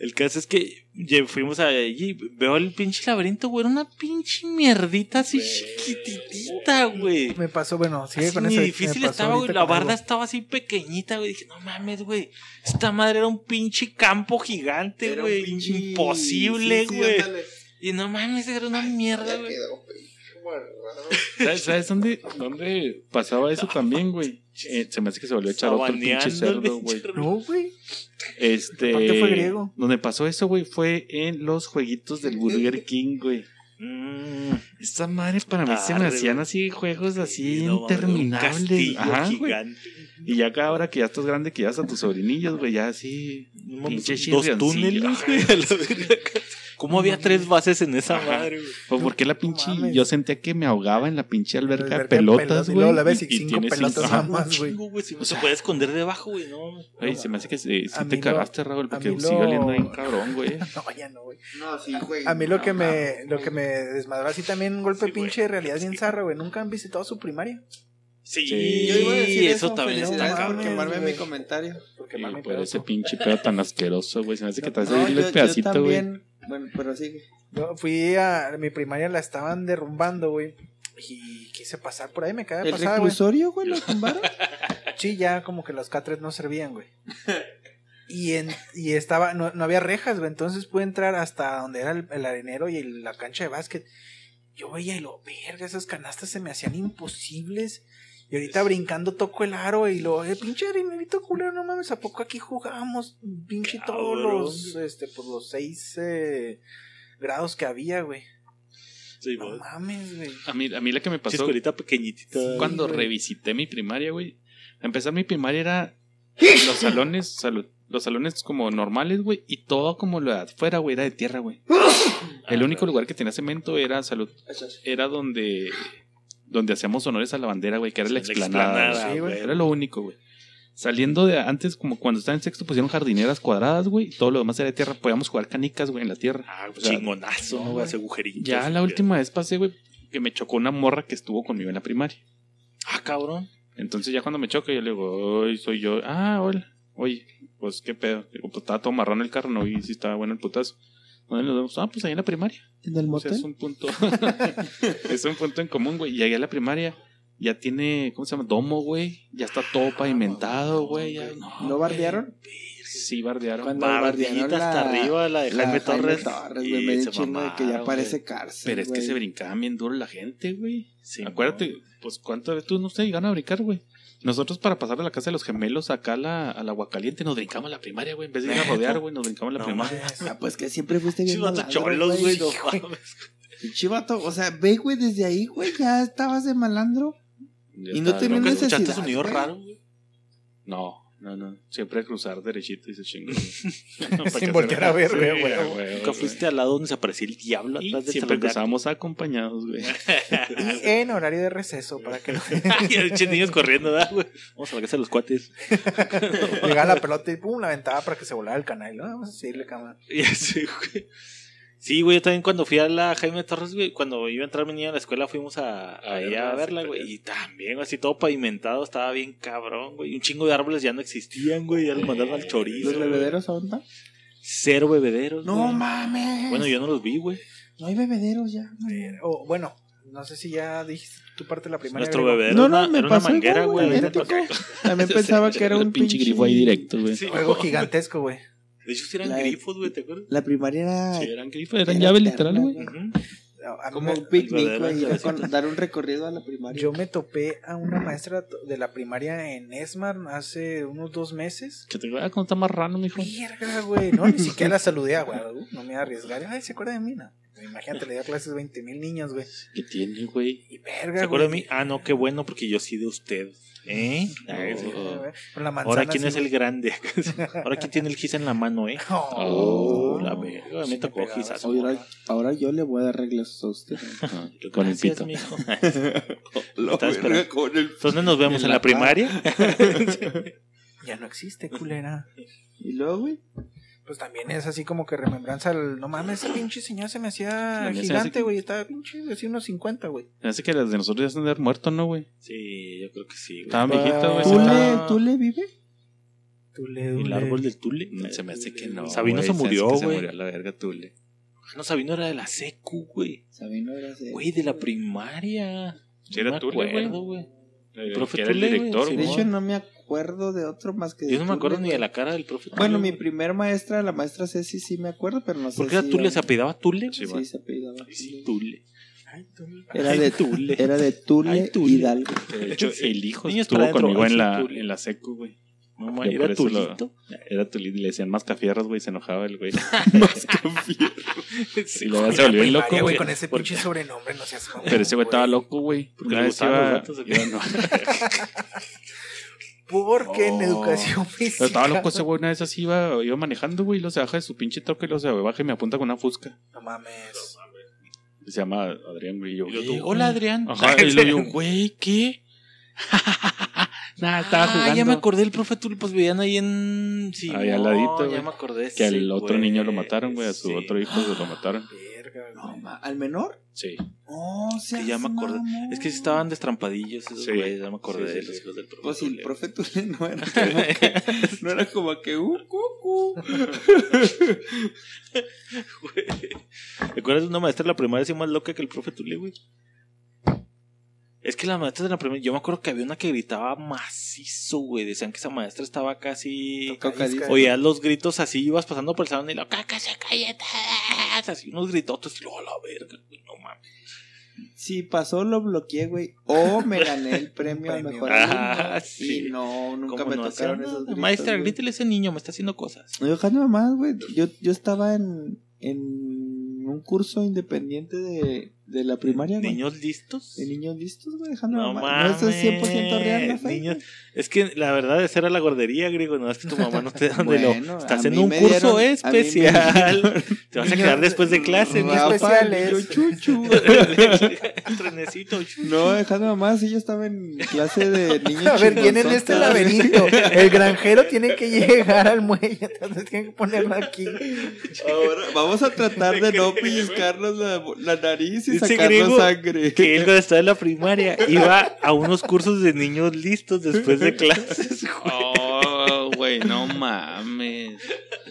El caso es que fuimos allí, veo el pinche laberinto, güey, era una pinche mierdita así chiquititita, güey. Me pasó, bueno, sigue Así con eso. difícil me pasó estaba, güey. La barda algo. estaba así pequeñita, güey. Dije, no mames, güey. Esta madre era un pinche campo gigante, güey. pinche- Imposible, sí, sí, güey. ándale. y no mames, era una mierda, güey. quedó, güey. ¿Sabes, sabes dónde, dónde pasaba eso también, güey? Eh, se me hace que se volvió a echar otro pinche cerdo, güey. No, güey. Este. Aparte fue griego. Donde pasó eso, güey, fue en los jueguitos del Burger King, güey. Mm, Esta madre para mí se me hacían así juegos así no, interminables. Ajá, gigante. Y ya que ahora que ya estás grande, que ya a tus sobrinillos, güey, ya así. Pinche dos túneles, güey. La. ¿Cómo había tres bases en esa madre, güey? O porque la pinche. yo sentía que me ahogaba en la pinche alberca de Alberca pelotas, pelotas, y güey. luego la ves y y cinco pelotas cinco- nada ajá. más, güey. Güey. Si no se puede esconder debajo, güey. No. Güey, se me hace que sí, sí A te cagaste, Raúl, porque sigue oliendo bien cabrón, güey. No, ya no, güey. No, sí, güey. A mí lo que No, me, no, lo que me desmadró así también un golpe Sí, güey. pinche de realidad bien zarra, güey. Nunca han visitado su primaria. Sí, Sí. Eso, eso, también está cabrón, quemarme güey. mi comentario. Porque mami, por ese pinche pedo tan asqueroso, güey. Se me hace que te hace No, el pedacito, güey. también. Bueno, pero sigue. Yo fui a mi primaria, la estaban derrumbando, güey. Y quise pasar por ahí, me quedé ¿El pasada, reclusorio, güey, lo tumbaron? Sí, ya como que los catres no servían, güey. Y, en, y estaba, no, no había rejas, güey. Entonces pude entrar hasta donde era el, el arenero y el- la cancha de básquet. Yo veía y lo, verga, esas canastas se me hacían imposibles. Y ahorita brincando toco el aro y lo, eh, pinche arenerito culero, no mames, ¿a poco aquí jugábamos? Pinche todos los, este, pues los seis eh, grados que había, güey. Sí, No mames, güey. A mí, a mí la que me pasó Escuelita pequeñitita. cuando güey. revisité mi primaria, güey. A empezar mi primaria era los salones, salud, los salones como normales, güey, y todo como lo de afuera, güey, era de tierra, güey. El único lugar que tenía cemento era salud, era donde donde hacíamos honores a la bandera, güey, que era la la explanada. explanada, güey. Sí, güey. Era lo único, güey. Saliendo de antes, como cuando estaba en sexto, pusieron jardineras cuadradas, güey, todo lo demás era de tierra. Podíamos jugar canicas, güey, en la tierra. Ah, O sea, chingonazo, güey? Hace agujeritos. Ya la última vez pasé, güey, que me chocó una morra que estuvo conmigo en la primaria. Ah, cabrón. Entonces ya cuando me choca, yo le digo, hoy soy yo. Ah, hola. Oye, pues qué pedo. Digo, pues estaba todo marrano el carro, no vi si estaba bueno el putazo. ¿Dónde nos vemos? Ah, pues ahí en la primaria. ¿En el O sea, motel? es un punto. es un punto en común, güey. Llegué a la primaria. Ya tiene, ¿cómo se llama? Domo, güey. Ya está todo pavimentado, güey. ya- ¿No bardearon? Sí, bardearon. Cuando bardearon hasta arriba, la de Jaime Torres. Torres, y güey, me se de que ya mamaron, parece cárcel. Pero es que se brincaban bien duro la gente, güey. Sí, Acuérdate, pues cuánto veces tú no se llegan a brincar, güey. Nosotros para pasar de la casa de los gemelos acá a la, a la Aguacaliente nos brincamos la primaria, güey. En vez de ir a rodear, güey, nos brincamos la No primaria. mames. Ah, pues que siempre fuiste bien Chivato malandro, cholos, güey. No. Chivato, o sea, ve, güey, desde ahí, güey, ya estabas de malandro. Ya Y no está, tenías ¿Nunca necesidad, escuchaste sonido raro, güey? No, no, no. Siempre cruzar derechito y se chingó. Sin voltear a ver, güey, güey. Nunca fuiste al lado donde se aparecía el diablo atrás de siempre cruzábamos acompañados, güey. Y en horario de receso para que no Y niños corriendo, ¿verdad, güey? Vamos a la casa de los cuates. llegara la pelota y pum, la aventaba para que se volara el canal. ¿no? Vamos a seguirle cámara. Y así, güey. Sí, güey, yo también cuando fui a la Jaime Torres, güey, cuando iba a entrar mi niña a la escuela, fuimos a, a, A verla, güey. pero- Y también, güey, así todo pavimentado, estaba bien cabrón, güey. Y un chingo de árboles ya no existían, güey, ya los mandaron al chorizo. ¿Los bebederos aún están? Cero bebederos. No güey. mames. Bueno, yo no los vi, güey. No hay bebederos ya. O, bueno, no sé si ya dijiste tu parte de la primaria. Nuestro bebedero No, era no, una, me era una pasó manguera, igual, güey. También pensaba que era un pinche grifo ahí directo, güey. Sí, Juego gigantesco, güey. De hecho, sí eran La- grifos, güey, ¿te acuerdas? La primaria era Sí, eran grifos, eran Era llave literal, güey. A como un picnic, güey, dar un recorrido a la primaria. Yo me topé a una maestra de la primaria en Esmar hace unos dos meses. Que te ah, ¿cómo está más raro, mijo? Mierda, güey. No, ni siquiera la saludé, güey. No me iba a arriesgar. Ay, ¿se acuerda de mí? No. Imagínate, le dio clases a 20 mil niños, güey. ¿Qué tiene, güey? Y verga, ¿Se acuerda de mí? Ah, no, qué bueno, porque yo sí de usted. ¿Eh? Oh. La. Ahora, ¿quién es el grande? Ahora, ¿quién tiene el gis en la mano, eh? Oh, Oh, la verga, me tocó esa Ahora, yo le voy a dar reglas a usted. Ah, con el pito. mijo. Con el- Entonces nos vemos En en la la primaria. Ya no existe, culera. Y luego, güey. Pues también es así como que remembranza al... No mames, esa pinche señora se me hacía gigante, que- güey. Estaba pinche, decía unos 50, güey. Me hace que las de nosotros ya están de haber muerto, ¿no, güey? Sí, yo creo que sí. güey. Estaban viejitas, güey. ¿Tú sí, le, estaban- ¿Tú le vive? Tule, El árbol del Tule. Se me hace que no. Sabino güey, se murió, que Se güey. murió a la verga, Tule. No, Sabino era de la secu, güey. Sabino era ese. Güey, de la primaria. Sí, era no Tule, güey. güey. El profe era el Tule, güey, director, sí, De güey. hecho, no me acuerdo de otro más que Yo no me acuerdo ni de la cara del profe. Bueno, Tule, mi primer maestra, la maestra Ceci, sí me acuerdo, pero no sé ¿Por qué era si Tule? ¿Se apellidaba Tule? Sí, Sí, se apellidaba. Sí, Tule. Era de Tule. Era de Tule, Ay, Tule. Hidalgo. De hecho, el hijo estuvo conmigo en la, en la secu, güey. No, ma, Yo era Tulito. Era Tule, le decían más cafierros, güey, se enojaba el güey. Sí, Y luego se volvió bien loco, güey. con ese porque- pinche sobrenombre, no seas Pero ese güey estaba loco, güey. Porque Una vez iba, Porque en Oh. educación física. Pero estaba loco ese güey, una vez así iba, iba manejando, güey, y luego se baja de su pinche troca y luego se baja y me apunta con una fusca. No mames. Se llama Adrián, güey. Y yo, Y yo, "¿Qué, Hola, Adrián. Ajá, y luego yo, güey, ¿qué? Nada, estaba Ah, jugando. ya me acordé, el profe Tule, pues vivían ahí en... Sí, Ahí al ladito, Ya güey. me acordé. Que al sí, otro güey, niño lo mataron, güey, a su sí. otro hijo se lo mataron. Verga, No, güey. ¿Al menor? Sí. No, Que ya me acordé. Es que estaban destrampadillos esos Sí. güeyes, ya me acordé Sí, sí, de los sí. hijos del profe Pues si el Tule. profe Tule no era como que, no era como que uh, cucu. ¿Te acuerdas de una maestra de la primaria así más loca que el profe Tule, güey? Es que las maestras de la primaria, yo me acuerdo que había una que gritaba macizo, güey. Decían que esa maestra estaba casi. Oías los gritos así, ibas pasando por el salón y la caca se. Así unos gritotes, y luego a la verga, güey, no mames. Si pasó, lo bloqueé, güey. O me gané el premio a mejor Ah, sí. Y no, nunca ¿Cómo me no tocaron esos gritos, Maestra, güey. grítele a ese niño, me está haciendo cosas. No, jamás más, güey. Yo, yo estaba en, en un curso independiente de, de la primaria, güey. ¿Niños listos? De niños listos, güey. Dejando No mamá. No, eso es 100% real, ¿no, Fey? Niños, es que la verdad esa era la gordería, griego. No es que tu mamá no te da donde Bueno, lo. Estás en un curso dieron- especial. dieron- Te vas a quedar después de clase. ¿no? Especiales. chuchu. Trenecito. No, dejando mamá, sí, yo estaba en clase de niños A ver, ¿quién en chingonzotas, este laberinto? El granjero tiene que llegar al muelle, entonces tienen que ponerlo aquí. Ahora, vamos a tratar de no pellizcarnos la, la nariz y Griego sangre. Que él cuando estaba en la primaria iba a unos cursos de niños listos después de clases. Güey. No mames.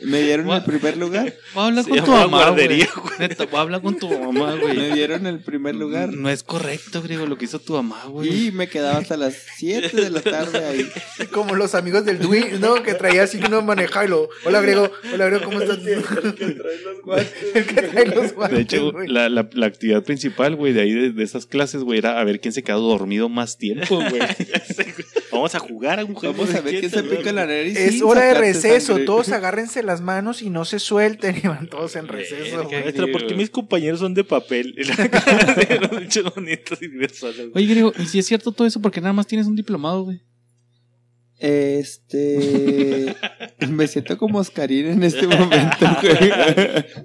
¿Me dieron el primer lugar? Voy a hablar con tu mamá, güey. Voy a hablar con tu mamá, ¿Me güey. dieron el primer lugar? No es correcto, griego, lo que hizo tu mamá, güey. Y me quedaba hasta las 7 de la tarde ahí. Como los amigos del Dui, ¿no? Que traía así que no manejaba y lo. Hola, Grego. Hola, Grego, ¿cómo estás? El que trae los guantes. El que trae los guantes. De hecho, güey. la, la, la actividad principal, güey, de ahí de, de esas clases, güey, era a ver quién se quedó dormido más tiempo, güey. Vamos a jugar a un juego. Vamos a ver quién se pica la nariz. Es hora de receso. sangre. Todos agárrense las manos y no se suelten. Y van todos en receso. Maestra, ¿por qué mis compañeros son de papel? Oye, griego, ¿y si es cierto todo eso? Porque nada más tienes un diplomado, güey. Este. Me siento como Oscarín en este momento, güey.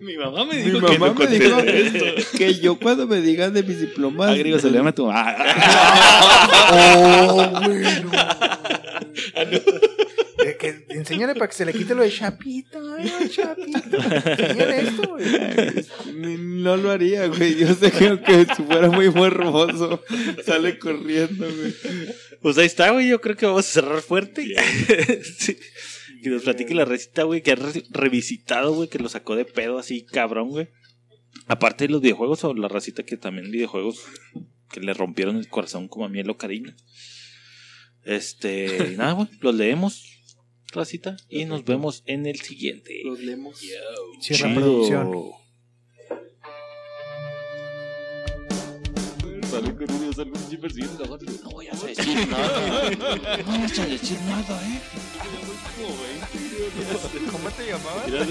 Mi mamá me Mi dijo que mamá no me dijo esto. que yo cuando me digan de mis diplomas. Ah, griego, se le llama tu mamá. Oh, güey, no. Que enséñale para que se le quite lo de chapito. Ay, ay, chapito. Enséñale esto, güey. Ni- No lo haría, güey. Yo sé que aunque si fuera muy morboso, sale corriendo, güey. Pues ahí está, güey. Yo creo que vamos a cerrar fuerte. Sí. Que nos platique la recita, güey, que ha re- revisitado, güey, que lo sacó de pedo así, cabrón, güey. Aparte de los videojuegos, o la racita que también videojuegos que le rompieron el corazón como a mí el Ocarina. Este, nada, güey, los leemos, racita, y nos vemos en el siguiente. Los leemos. Cierra Chido. producción. Sale con un sale un persiguiendo la No voy a decir nada. No vayas a decir nada, eh. ¿Cómo te llamabas? Mira,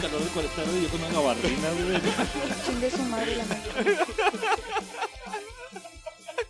calor de 40 grados y yo con una gabardina, güey. Chingue su madre la madre.